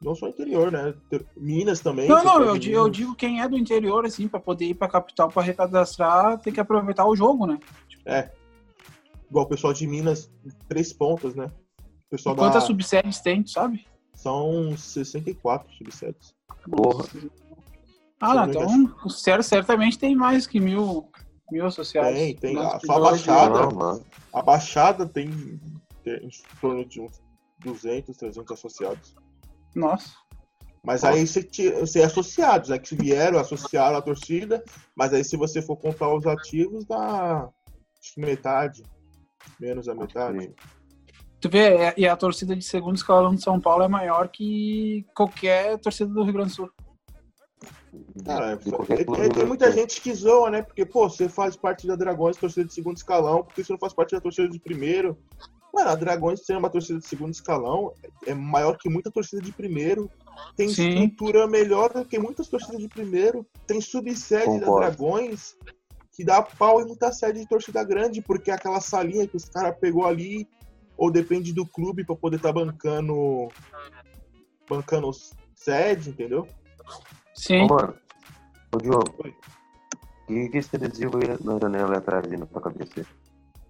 Não só interior, né? Minas também. Não, não, eu, de di- eu digo quem é do interior, assim, pra poder ir pra capital pra recadastrar, tem que aproveitar o jogo, né? É. Igual o pessoal de Minas, três pontas, né? O pessoal da... Quantas subsedes tem, tu sabe? São 64 subsedes. Porra. Ah, não, então, o Cero certamente tem mais que mil mil associados. Tem, tem. A só a. Baixada. Não. A Baixada tem, tem em torno de uns 200, 300 associados. Nossa. Mas aí você, você é associados, né? Que vieram, associaram a torcida, mas aí se você for contar os ativos, dá metade. Menos a metade. Tu vê, é- e a torcida de segundo escalão de São Paulo é maior que qualquer torcida do Rio Grande do Sul. Cara, é- é- tem muita gente que zoa, né? Porque, pô, você faz parte da Dragões, torcida de segundo escalão, porque você não faz parte da torcida de primeiro. Mano, a Dragões ser uma torcida de segundo escalão é maior que muita torcida de primeiro. Tem Sim. estrutura melhor do que muitas torcidas de primeiro. Tem subsede da. Dragões que dá pau em muita sede de torcida grande, porque é aquela salinha que os caras pegou ali, ou depende do clube pra poder estar bancando. bancando sede, entendeu? Sim. Ô, mano. Ô, Diogo. Oi. E que esse adesivo aí na janela atrás, na tua cabeça?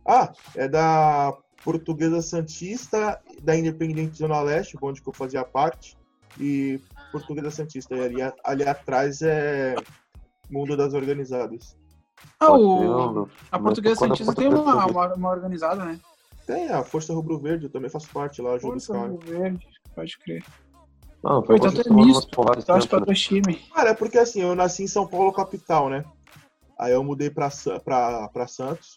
Ah, é da Portuguesa Santista, da Independente Zona Leste, onde eu fazia parte. E Portuguesa Santista, e ali, ali atrás é Mundo das Organizadas. Ah, o, a Portuguesa Santista tem uma, uma, uma organizada, né? Tem a Força Rubro Verde, eu também faço parte lá, os Força. Rio Verde, pode crer. Não, Pô, então é misto, porradas Torce pra né? dois times. Cara, é porque assim, eu nasci em São Paulo, capital, né? Aí eu mudei pra, pra, pra Santos.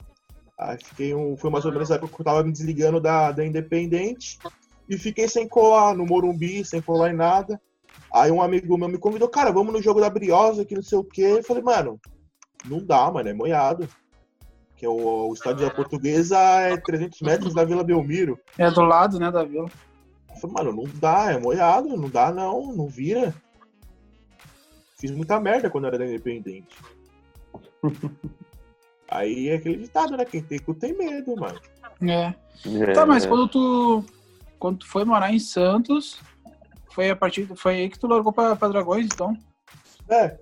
Aí fiquei um. Foi mais ou menos a época que eu tava me desligando da, da Independente. E fiquei sem colar no Morumbi, sem colar em nada. Aí um amigo meu me convidou, cara, vamos no jogo da Briosa, que não sei o quê. Eu falei, mano, não dá, mano, é moiado. Que é o, o estádio da Portuguesa é 300 metros da Vila Belmiro. É do lado, né, da vila. Eu falei, mano, não dá, é moiado, não dá não, não vira. Fiz muita merda quando era da Independente. Aí é aquele ditado, né? Quem tem cu tem medo, mano. É. É, Tá, mas é. quando tu, quando tu foi morar em Santos, foi a partir, foi aí que tu largou pra, pra Dragões, então? É,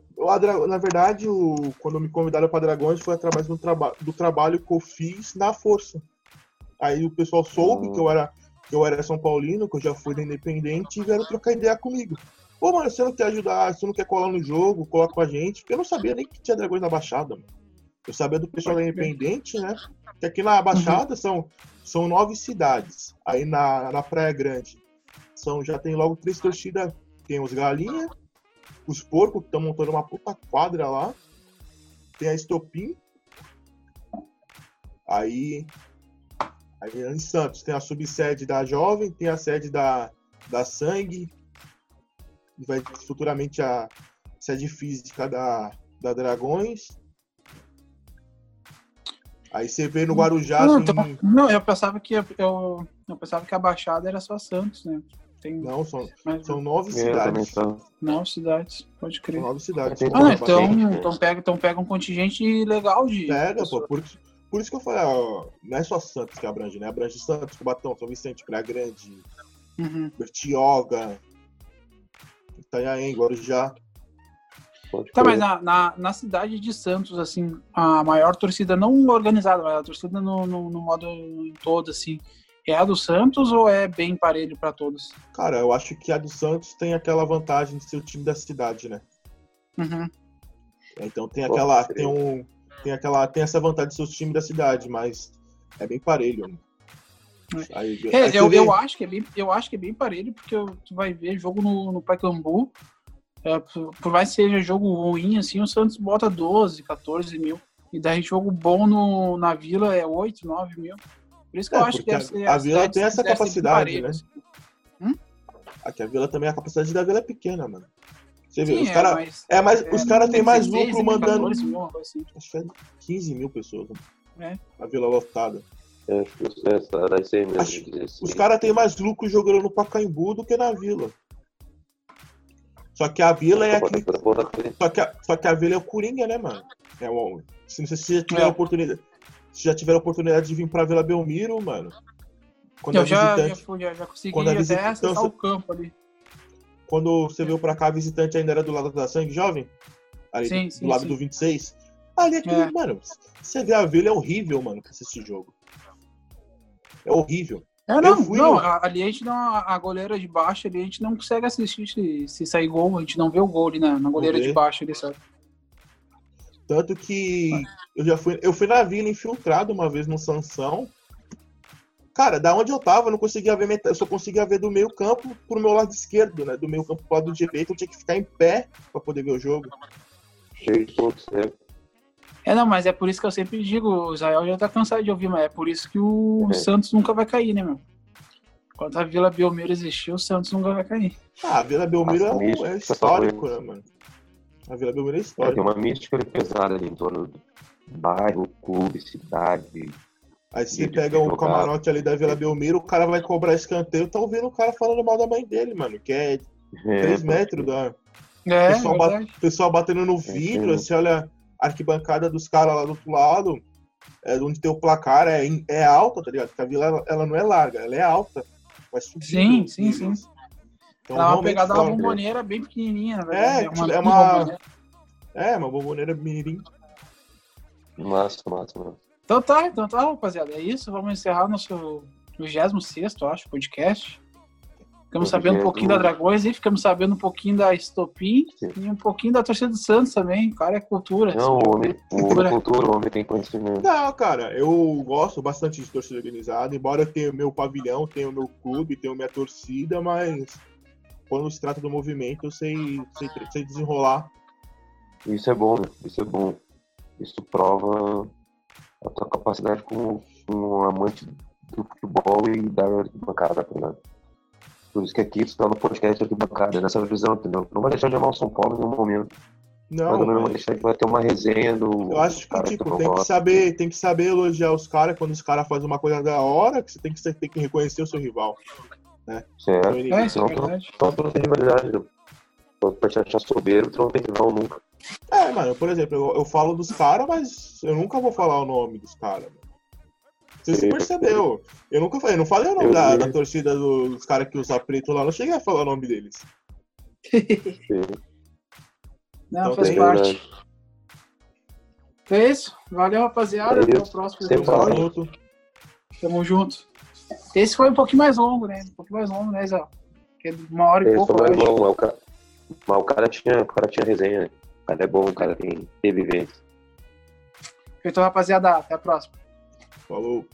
na verdade, o, quando me convidaram para Dragões foi através do, traba do trabalho que eu fiz na Força. Aí o pessoal soube Hum. que eu era que eu era São Paulino, que eu já fui da Independente e vieram trocar ideia comigo. Pô, mano, você não quer ajudar, você não quer colar no jogo, colar com a gente? Porque eu não sabia nem que tinha Dragões na Baixada, mano. Eu sabia do pessoal da Independente, né? Que aqui na Baixada são, são nove cidades. Aí na, na Praia Grande são, já tem logo três torcidas. Tem os Galinha, os porcos que estão montando uma puta quadra lá. Tem a Estopim. Aí, aí em Santos tem a subsede da Jovem, tem a sede da, da Sangue. E vai futuramente a sede física da, da Dragões. Aí você vê no Guarujá, não, então- não, eu pensava que eu, eu, pensava que a Baixada era só Santos, né? Tem não, são, mais são nove É, cidades. não cidades, pode São crer. nove cidades. Ah, não, então, então, pega, então pega um contingente legal de. Pega, pô, por, isso- por isso que eu falei, ó, não é só Santos que abrange, né? Abrange Santos, Cubatão, São Vicente, Praia Grande, Uhum. Bertioga, Itanhaém, Guarujá. Pode Tá, mas na, na, na cidade de Santos, assim, a maior torcida, não organizada, mas a torcida no, no, no modo em todo, assim, é a do Santos ou é bem parelho pra todos? Cara, eu acho que a do Santos tem aquela vantagem de ser o time da cidade, né? Uhum. Então tem aquela, tem um, tem aquela, tem essa vantagem de ser o time da cidade, mas é bem parelho. né? Aí, É, aí eu, eu, acho que é bem, eu acho que é bem parelho, porque tu vai ver jogo no, no Pacaembu, é, por, mais que seja jogo ruim, assim, o Santos bota 12, 14 mil. E daí jogo bom no, na Vila é 8, 9 mil. Por isso que É, eu acho que deve a- ser a Vila tem essa capacidade, parelho, né? assim. Aqui a Vila também, a capacidade da Vila é pequena, mano. Você vê, Sim, os caras. mas- É, mas os caras têm mais 16 lucro mandando. 14 mil, assim. Acho que é 15 mil pessoas. É. Né? A Vila lotada. É, acho que é, essa- era isso aí mesmo. Acho-. Os caras têm mais lucro jogando no Pacaembu do que na Vila. Só que a Vila é aquele. Só que a, só que a Vila é o Coringa, né, mano? É um, se você já tiver É. a oportunidade. Se já tiver a oportunidade de vir pra Vila Belmiro, mano. Quando Eu é já, já, visitante, fui, já, já consegui quando a até visita- acessar então, o campo ali. quando você veio pra cá, a visitante ainda era do lado da Sangue Jovem? Ali Sim, do, sim, lado sim. do 26. Ali é aquele, É. mano, você vê a Vila é horrível, mano, pra assistir jogo. É horrível. É, não, fui não, no- ali a gente não, a goleira de baixo ali, a gente não consegue assistir se, se sair gol, a gente não vê o gol ali na, na goleira de baixo ali, sabe? Tanto que eu já fui, eu fui na vila infiltrado uma vez no Sansão. Cara, da onde eu tava, eu não conseguia ver metade, eu só conseguia ver do meio campo pro meu lado esquerdo, né? Do meio campo pro lado direito, eu tinha que ficar em pé pra poder ver o jogo. Cheio de pontos, né? É, não, mas é por isso que eu sempre digo, o Israel já tá cansado de ouvir, mas é por isso que o É. Santos nunca vai cair, né, meu? Enquanto a Vila Belmiro existir, o Santos nunca vai cair. Ah, a Vila Belmiro é, Nossa, um- mística, é histórico, né, mano? A Vila Belmiro é É, tem histórica. uma mística pesada ali em torno do bairro, clube, cidade. Aí você de pega um camarote ali da Vila Belmiro, o cara vai cobrar escanteio, tá ouvindo o cara falando mal da mãe dele, mano, que é É, 3 metros da. É, pessoal ba- verdade. O pessoal batendo no vidro, Sim. você olha arquibancada dos caras lá do outro lado, é, onde tem o placar, é, é alta, tá ligado? Porque a vila ela, ela não é larga, ela é alta. Vai subindo Sim, sim, níveis. Então, Ela é uma pegada uma bomboneira bem pequenininha, na verdade. É, tipo, é uma- bomboneira. É, uma bomboneira mirim. Massa, massa, massa. Então tá, então tá, rapaziada. É isso. Vamos encerrar nosso 26, eu acho, podcast. Ficamos sabendo um pouquinho da Dragões e ficamos sabendo um pouquinho da Estopim Sim. e um pouquinho da torcida do Santos também. O cara é cultura. Não, o homem, o Cultura. homem cultura, o homem tem conhecimento. Não, cara, eu gosto bastante de torcida organizada, embora eu tenha o meu pavilhão, tenha o meu clube, tenha a minha torcida, mas quando se trata do movimento, eu sei, sei, sei desenrolar. Isso é bom, né? Isso é bom. Isso prova a tua capacidade como um amante do futebol e da arquibancada, tá ligado? Por isso que aqui tu tá no podcast arquibancada, nessa visão, entendeu? Não vai deixar de amar o São Paulo em nenhum momento. mas Não, também não vai mas deixar que vai ter uma resenha do. eu acho que tipo, não tem que saber, tem que saber elogiar os caras quando os caras fazem uma coisa da hora, que você tem que, você tem que reconhecer o seu rival. Certo. É, isso é tu não- verdade. Não tem rivalidade. né? Pra te achar soberbo, tu não tem rival nunca. É, mano, por exemplo, eu, eu falo dos caras, mas eu nunca vou falar o nome dos caras. Você se Sim. percebeu? Eu nunca falei, eu não falei o nome Eu da, vi. da torcida do- dos caras que usam preto lá, não cheguei a falar o nome deles. Sim, Não, Então faz tem- parte. verdade. Então é isso. Valeu, rapaziada. É Até o próximo episódio. junto. Tamo junto. Esse foi um pouquinho mais longo, né? Um pouquinho mais longo, né, Zé? Que é uma hora e Esse pouco, foi eu mais acho. bom, mas o cara, mas o cara tinha, o cara tinha resenha. né? O cara é bom, o cara tem, tem vivência. Então, rapaziada, até a próxima. Falou.